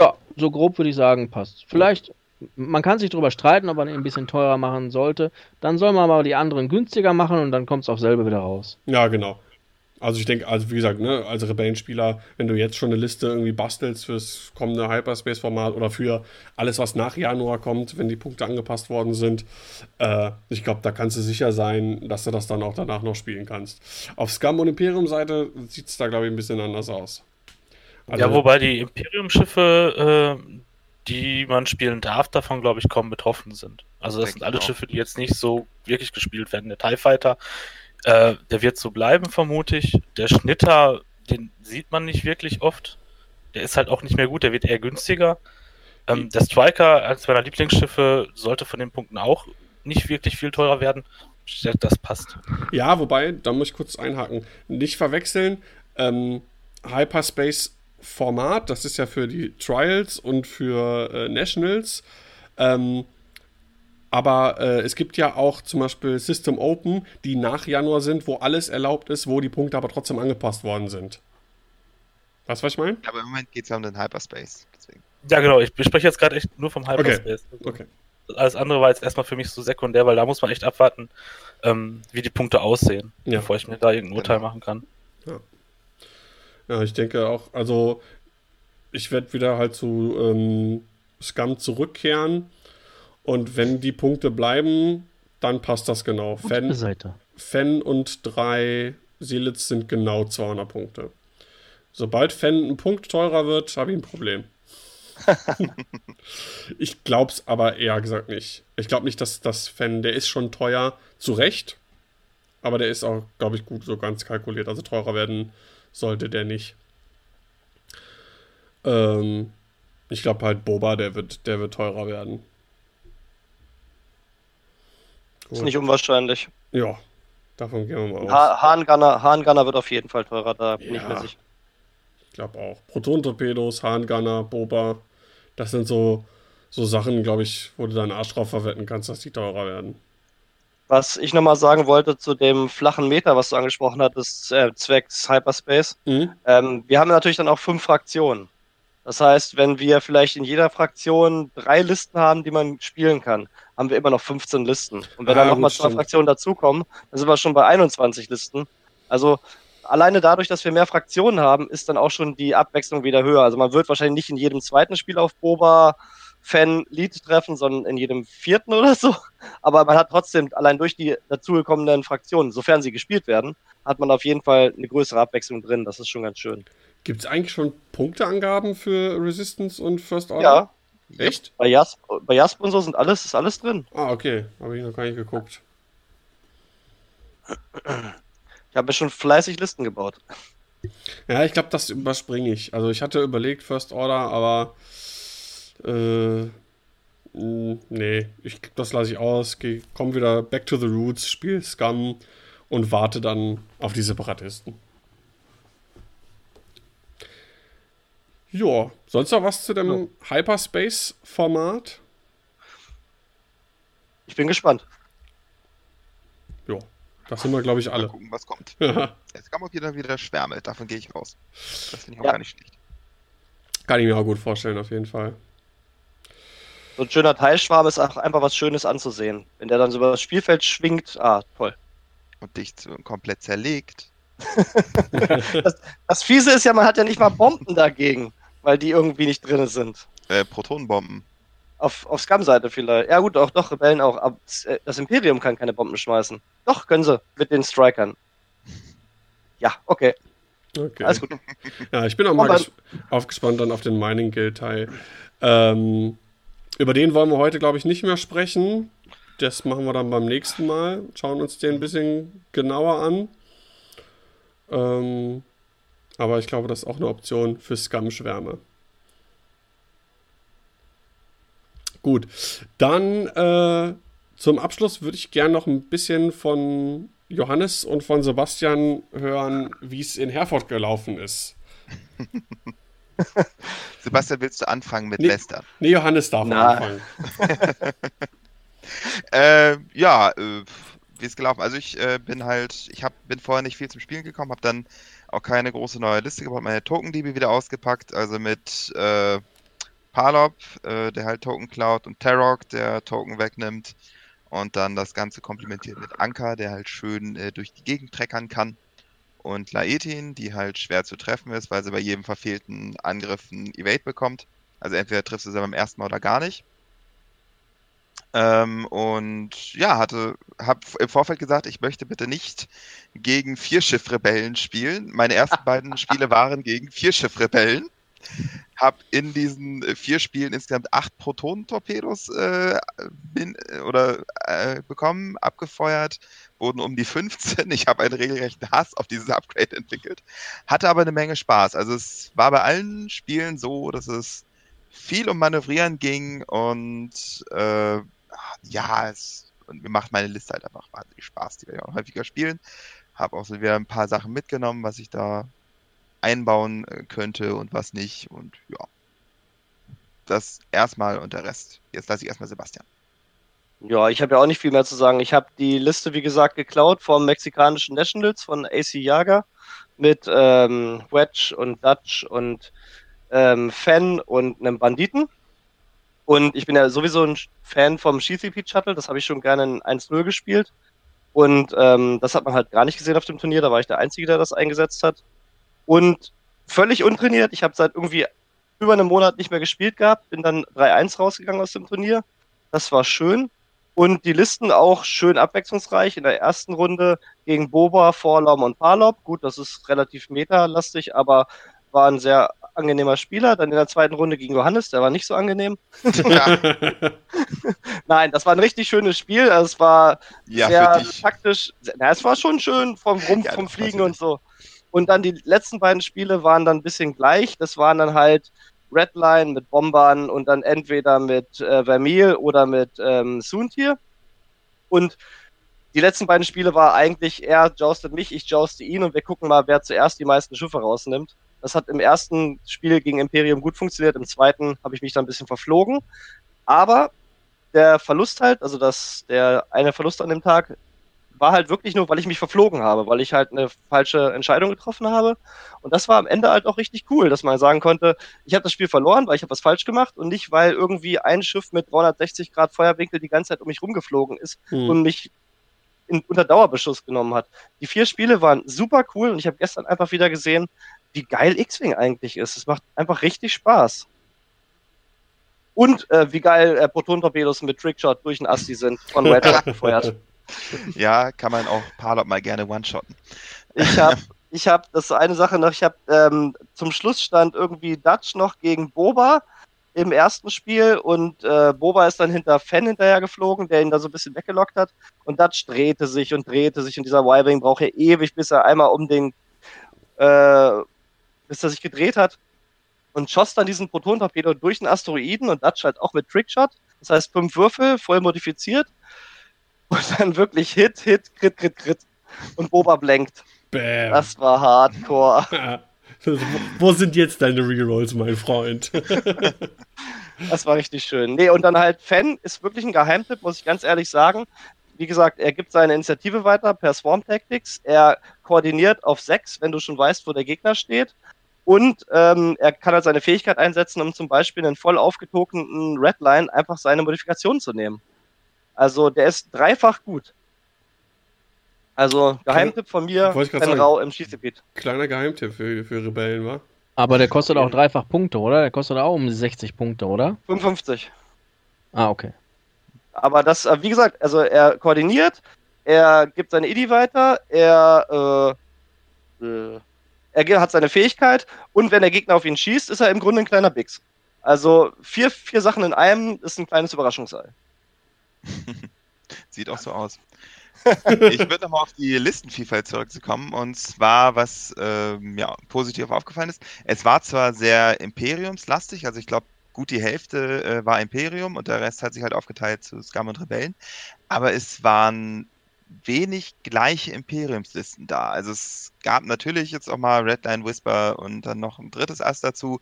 Ja, so grob würde ich sagen, passt. Vielleicht, man kann sich darüber streiten, ob man ihn ein bisschen teurer machen sollte. Dann soll man aber die anderen günstiger machen und dann kommt es auf selber wieder raus. Ja, genau. Also ich denke, also wie gesagt, ne, als Rebellenspieler, wenn du jetzt schon eine Liste irgendwie bastelst fürs kommende Hyperspace-Format oder für alles, was nach Januar kommt, wenn die Punkte angepasst worden sind, äh, ich glaube, da kannst du sicher sein, dass du das dann auch danach noch spielen kannst. Auf Scum und Imperium-Seite sieht es da, glaube ich, ein bisschen anders aus. Also, ja, wobei die Imperium-Schiffe, äh, die man spielen darf, davon, glaube ich, kaum betroffen sind. Also das sind alle Schiffe, die jetzt nicht so wirklich gespielt werden. Der TIE Fighter äh, der wird so bleiben, vermute ich. Der Schnitter, den sieht man nicht wirklich oft. Der ist halt auch nicht mehr gut, der wird eher günstiger. Ähm, der Striker, als meiner Lieblingsschiffe, sollte von den Punkten auch nicht wirklich viel teurer werden. Das passt. Ja, wobei, da muss ich kurz einhaken. Nicht verwechseln. Ähm, Hyperspace Format, das ist ja für die Trials und für äh, Nationals. Ähm, aber äh, es gibt ja auch zum Beispiel System Open, die nach Januar sind, wo alles erlaubt ist, wo die Punkte aber trotzdem angepasst worden sind. Weißt du, was ich meine? Aber im Moment geht es ja um den Hyperspace. Deswegen. Ja, genau. Ich spreche jetzt gerade echt nur vom Hyperspace. Also Okay. Alles andere war jetzt erstmal für mich so sekundär, weil da muss man echt abwarten, ähm, wie die Punkte aussehen, Ja. bevor ich mir da irgendein Urteil Genau. machen kann. Ja, ich denke auch, also ich werde wieder halt zu ähm, Scum zurückkehren und wenn die Punkte bleiben, dann passt das genau. Seite. Fan und drei Seelitz sind genau 200 Punkte. Sobald Fan ein Punkt teurer wird, habe ich ein Problem. ich glaube es aber eher gesagt nicht. Ich glaube nicht, dass das Fan, der ist schon teuer, zu Recht. Aber der ist auch, glaube ich, gut so ganz kalkuliert. Also teurer werden sollte der nicht. Ähm, ich glaube halt Boba, der wird, der wird teurer werden. Ist Gut. nicht unwahrscheinlich. Ja, davon gehen wir mal aus. Ha Hahngunner, Hahngunner wird auf jeden Fall teurer, da bin ich Ja. mir sicher. Ich glaube auch. Proton-Torpedos, Hahngunner, Boba. Das sind so, so Sachen, glaube ich, wo du deinen Arsch drauf verwetten kannst, dass die teurer werden. Was ich nochmal sagen wollte zu dem flachen Meter, was du angesprochen hattest, äh, zwecks Hyperspace. Mhm. Ähm, wir haben natürlich dann auch fünf Fraktionen. Das heißt, wenn wir vielleicht in jeder Fraktion drei Listen haben, die man spielen kann, haben wir immer noch 15 Listen. Und wenn Ah, dann nochmal zwei. Fraktionen dazukommen, dann sind wir schon bei 21 Listen. Also alleine dadurch, dass wir mehr Fraktionen haben, ist dann auch schon die Abwechslung wieder höher. Also man wird wahrscheinlich nicht in jedem zweiten Spiel auf Boba Fan-Lead treffen, sondern in jedem vierten oder so. Aber man hat trotzdem allein durch die dazugekommenen Fraktionen, sofern sie gespielt werden, hat man auf jeden Fall eine größere Abwechslung drin. Das ist schon ganz schön. Gibt es eigentlich schon Punkteangaben für Resistance und First Order? Ja, Echt? bei Jasp, bei Jasp und so sind alles, ist alles drin. Ah, okay. Habe ich noch gar nicht geguckt. Ich habe mir schon fleißig Listen gebaut. Ja, ich glaube, das überspringe ich. Also ich hatte überlegt First Order, aber äh, mh, nee, ich, das lasse ich aus. Geh, komm wieder back to the roots, spiel Scum und warte dann auf die Separatisten. Ja, sonst noch was zu dem Hyperspace-Format? Ich bin gespannt. Ja, das sind wir, glaube ich, Mal alle. gucken, was kommt. Kann Jetzt kann man wieder wieder Schwärme, davon gehe ich raus. Das finde ich auch Ja. gar nicht schlecht. ich mir auch gut vorstellen, auf jeden Fall. So ein schöner Teilschwarm ist auch einfach was Schönes anzusehen. Wenn der dann so über das Spielfeld schwingt, ah, toll. Und dich komplett zerlegt. Das Fiese ist ja, man hat ja nicht mal Bomben dagegen, weil die irgendwie nicht drin sind. Äh, Protonenbomben. Auf, auf Scum-Seite vielleicht. Ja gut, auch doch, Rebellen auch. Aber äh, das Imperium kann keine Bomben schmeißen. Doch, können sie. Mit den Strikern. Ja, okay. Okay. Alles gut. Ja, ich bin auch mal ges aufgespannt dann auf den Mining Guild Teil. Ähm, über den wollen wir heute, glaube ich, nicht mehr sprechen. Das machen wir dann beim nächsten Mal. Schauen uns den ein bisschen genauer an. Ähm, aber ich glaube, das ist auch eine Option für Scum-Schwärme. Gut, dann äh, zum Abschluss würde ich gerne noch ein bisschen von Johannes und von Sebastian hören, wie es in Herford gelaufen ist. Sebastian, willst du anfangen mit Nee. Western? Nee, Johannes darf Na. anfangen. Äh, ja, äh, wie ist gelaufen? Also ich äh, bin halt, ich hab, bin vorher nicht viel zum Spielen gekommen, habe dann auch keine große neue Liste gebaut, meine Token-DB wieder ausgepackt, also mit äh, Palop, äh, der halt Token klaut und Tarok, der Token wegnimmt und dann das Ganze komplementiert mit Anker, der halt schön äh, durch die Gegend treckern kann und Laetin, die halt schwer zu treffen ist, weil sie bei jedem verfehlten Angriff einen Evade bekommt. Also entweder triffst du sie beim ersten Mal oder gar nicht. Ähm, und ja, hatte, hab im Vorfeld gesagt, ich möchte bitte nicht gegen Vierschiff-Rebellen spielen. Meine ersten beiden Spiele waren gegen Vierschiff-Rebellen. Hab in diesen äh, vier Spielen insgesamt acht Protonentorpedos äh, bin, äh, oder äh, bekommen, abgefeuert, wurden um die 15. Ich habe einen regelrechten Hass auf dieses Upgrade entwickelt. Hatte aber eine Menge Spaß. Also es war bei allen Spielen so, dass es viel um Manövrieren ging und äh, ja, es und mir macht meine Liste halt einfach wahnsinnig Spaß. Die werde ich auch häufiger spielen. Habe auch so wieder ein paar Sachen mitgenommen, was ich da einbauen äh, könnte und was nicht. Und ja, das erstmal und der Rest. Jetzt lasse ich erstmal Sebastian. Ja, ich habe ja auch nicht viel mehr zu sagen. Ich habe die Liste, wie gesagt, geklaut vom mexikanischen Nationals von AC Jager mit ähm, Wedge und Dutch und ähm, Fan und einem Banditen. Und ich bin ja sowieso ein Fan vom Pete Shuttle, das habe ich schon gerne in 1-0 gespielt. Und ähm, das hat man halt gar nicht gesehen auf dem Turnier, da war ich der Einzige, der das eingesetzt hat. Und völlig untrainiert, ich habe seit irgendwie über einem Monat nicht mehr gespielt gehabt, bin dann 3-1 rausgegangen aus dem Turnier. Das war schön. Und die Listen auch schön abwechslungsreich. In der ersten Runde gegen Boba, Vorlom und Parlop. Gut, das ist relativ metalastig, aber war ein sehr angenehmer Spieler. Dann in der zweiten Runde gegen Johannes, der war nicht so angenehm. Ja. Nein, das war ein richtig schönes Spiel. Also es war ja, sehr taktisch. Na, es war schon schön vom Rumpf, ja, vom Fliegen und so. Und dann die letzten beiden Spiele waren dann ein bisschen gleich. Das waren dann halt Redline mit Bombern und dann entweder mit äh, Vermeil oder mit ähm, Soontier. Und die letzten beiden Spiele war eigentlich, er joustet mich, ich jouste ihn und wir gucken mal, wer zuerst die meisten Schiffe rausnimmt. Das hat im ersten Spiel gegen Imperium gut funktioniert, im zweiten habe ich mich da ein bisschen verflogen. Aber der Verlust halt, also das, der eine Verlust an dem Tag, war halt wirklich nur, weil ich mich verflogen habe, weil ich halt eine falsche Entscheidung getroffen habe. Und das war am Ende halt auch richtig cool, dass man sagen konnte, ich habe das Spiel verloren, weil ich habe was falsch gemacht und nicht, weil irgendwie ein Schiff mit 360 Grad Feuerwinkel die ganze Zeit um mich rumgeflogen ist mhm. und mich in, unter Dauerbeschuss genommen hat. Die vier Spiele waren super cool und ich habe gestern einfach wieder gesehen, wie geil X-Wing eigentlich ist. Es macht einfach richtig Spaß. Und äh, wie geil äh, Proton-Torpedos mit Trickshot durch den Asti sind, von Red gefeuert. Ja, kann man auch Palop mal gerne one-shotten. Ich habe, ich hab, das ist eine Sache noch, ich habe ähm, zum Schluss stand irgendwie Dutch noch gegen Boba im ersten Spiel und äh, Boba ist dann hinter Fan hinterher geflogen, der ihn da so ein bisschen weggelockt hat und Dutch drehte sich und drehte sich und dieser Y-Wing braucht ja ewig, bis er einmal um den, äh, bis er sich gedreht hat und schoss dann diesen Proton-Torpedo durch den Asteroiden und Dutch halt auch mit Trickshot. Das heißt, fünf Würfel, voll modifiziert und dann wirklich Hit, Hit, Crit, Crit, Crit. Und Boba blenkt. Bam. Das war Hardcore. Wo sind jetzt deine Rerolls, mein Freund? das war richtig schön. Nee, und dann halt Fan ist wirklich ein Geheimtipp, muss ich ganz ehrlich sagen. Wie gesagt, er gibt seine Initiative weiter per Swarm Tactics. Er koordiniert auf 6, wenn du schon weißt, wo der Gegner steht. Und ähm, er kann halt seine Fähigkeit einsetzen, um zum Beispiel einen voll aufgetokenen Redline einfach seine Modifikation zu nehmen. Also der ist dreifach gut. Also Geheimtipp von mir, Ben Rau im Schießgebiet. Kleiner Geheimtipp für, für Rebellen, wa? Aber der kostet auch dreifach Punkte, oder? Der kostet auch um 60 Punkte, oder? 55. Ah, okay. Aber das, äh, wie gesagt, also er koordiniert, er gibt seine IDI weiter, er, äh, äh, er hat seine Fähigkeit und wenn der Gegner auf ihn schießt, ist er im Grunde ein kleiner Bix. Also vier, vier Sachen in einem ist ein kleines Überraschungsei. Sieht auch so aus. ich würde nochmal auf die Listenvielfalt zurückzukommen und zwar, was äh, ja, positiv aufgefallen ist. Es war zwar sehr imperiumslastig, also ich glaube, gut die Hälfte äh, war Imperium und der Rest hat sich halt aufgeteilt zu Scum und Rebellen, aber es waren wenig gleiche Imperiumslisten da. Also es gab natürlich jetzt auch mal Redline Whisper und dann noch ein drittes Ass dazu,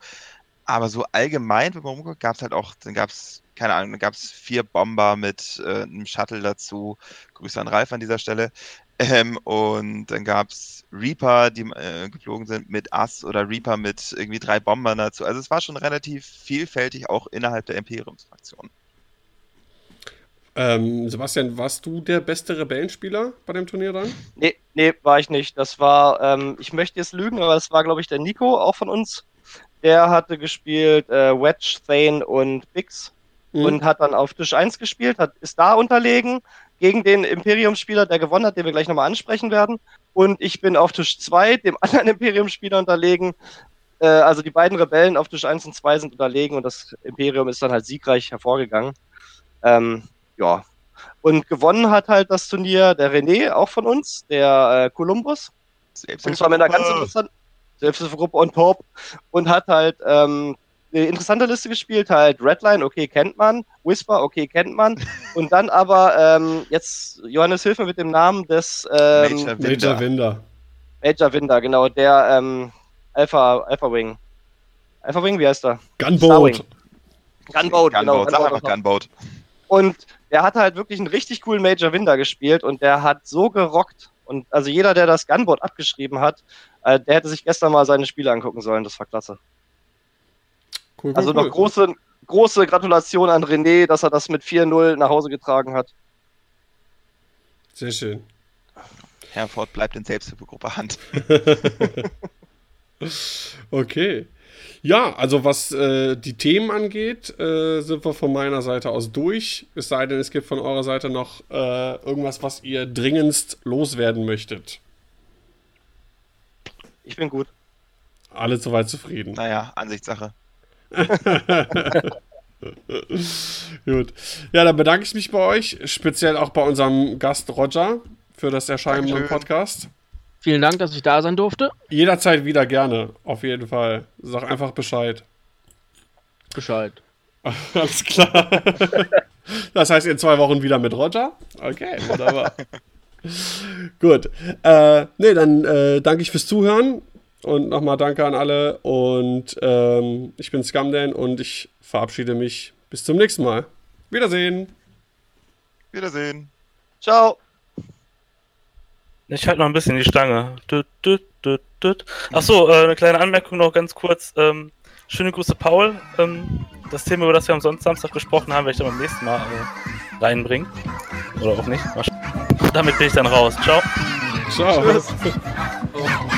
aber so allgemein, wenn man rumguckt, gab es halt auch, dann gab es keine Ahnung, da gab es vier Bomber mit äh, einem Shuttle dazu. Grüße an Ralf an dieser Stelle. Ähm, und dann gab es Reaper, die äh, geflogen sind mit Ass oder Reaper mit irgendwie drei Bombern dazu. Also es war schon relativ vielfältig auch innerhalb der Imperiumsfraktion. Ähm, Sebastian, warst du der beste Rebellenspieler bei dem Turnier dann? Nee, nee, war ich nicht. Das war, ähm, ich möchte jetzt lügen, aber das war, glaube ich, der Nico, auch von uns. Der hatte gespielt äh, Wedge, Thane und Bix mhm. und hat dann auf Tisch 1 gespielt, hat, ist da unterlegen gegen den Imperium-Spieler, der gewonnen hat, den wir gleich nochmal ansprechen werden. Und ich bin auf Tisch 2 dem anderen Imperium-Spieler unterlegen. Äh, also die beiden Rebellen auf Tisch 1 und 2 sind unterlegen und das Imperium ist dann halt siegreich hervorgegangen. Ähm, ja. Und gewonnen hat halt das Turnier der René, auch von uns, der äh, Columbus. Und zwar mit einer ganz interessanten Selbsthilfegruppe on top und hat halt ähm, eine interessante Liste gespielt, halt Redline, okay, kennt man, Whisper, okay, kennt man. Und dann aber, ähm, jetzt Johannes Hilfe mit dem Namen des ähm, Major Winder. Major Winder, genau, der, ähm, Alpha, Alpha Wing. Alpha Wing, wie heißt er? Gunboat. Starwing. Gunboat, genau. Gunboat, sag Gunboat. einfach Gunboat. Und der hat halt wirklich einen richtig coolen Major Winder gespielt und der hat so gerockt. Und also jeder, der das Gunboat abgeschrieben hat, äh, der hätte sich gestern mal seine Spiele angucken sollen. Das war klasse. Cool, cool, Also cool. noch große, große Gratulation an René, dass er das mit 4-0 nach Hause getragen hat. Sehr schön. Herford bleibt in Selbsthilfegruppe Hand. Okay. Ja, also was äh, die Themen angeht, äh, sind wir von meiner Seite aus durch. Es sei denn, es gibt von eurer Seite noch äh, irgendwas, was ihr dringendst loswerden möchtet. Ich bin gut. Alle soweit zufrieden. Naja, Ansichtssache. Gut. Ja, dann bedanke ich mich bei euch, speziell auch bei unserem Gast Roger für das Erscheinen im Dankeschön. Podcast. Vielen Dank, dass ich da sein durfte. Jederzeit wieder gerne, auf jeden Fall. Sag einfach Bescheid. Bescheid. Alles klar. Das heißt, in zwei Wochen wieder mit Roger? Okay, wunderbar. Gut. Äh, nee, dann äh, danke ich fürs Zuhören und nochmal danke an alle. Und ähm, ich bin Scumdan und ich verabschiede mich. Bis zum nächsten Mal. Wiedersehen. Wiedersehen. Ciao. Ich halte noch ein bisschen die Stange. Düt, düt, düt, düt. Achso, äh, eine kleine Anmerkung noch ganz kurz. Ähm, schöne Grüße, Paul. Ähm, das Thema, über das wir am Sonntag, Samstag gesprochen haben, werde ich dann beim nächsten Mal äh, reinbringen. Oder auch nicht. Damit bin ich dann raus. Ciao. Ciao. Tschüss.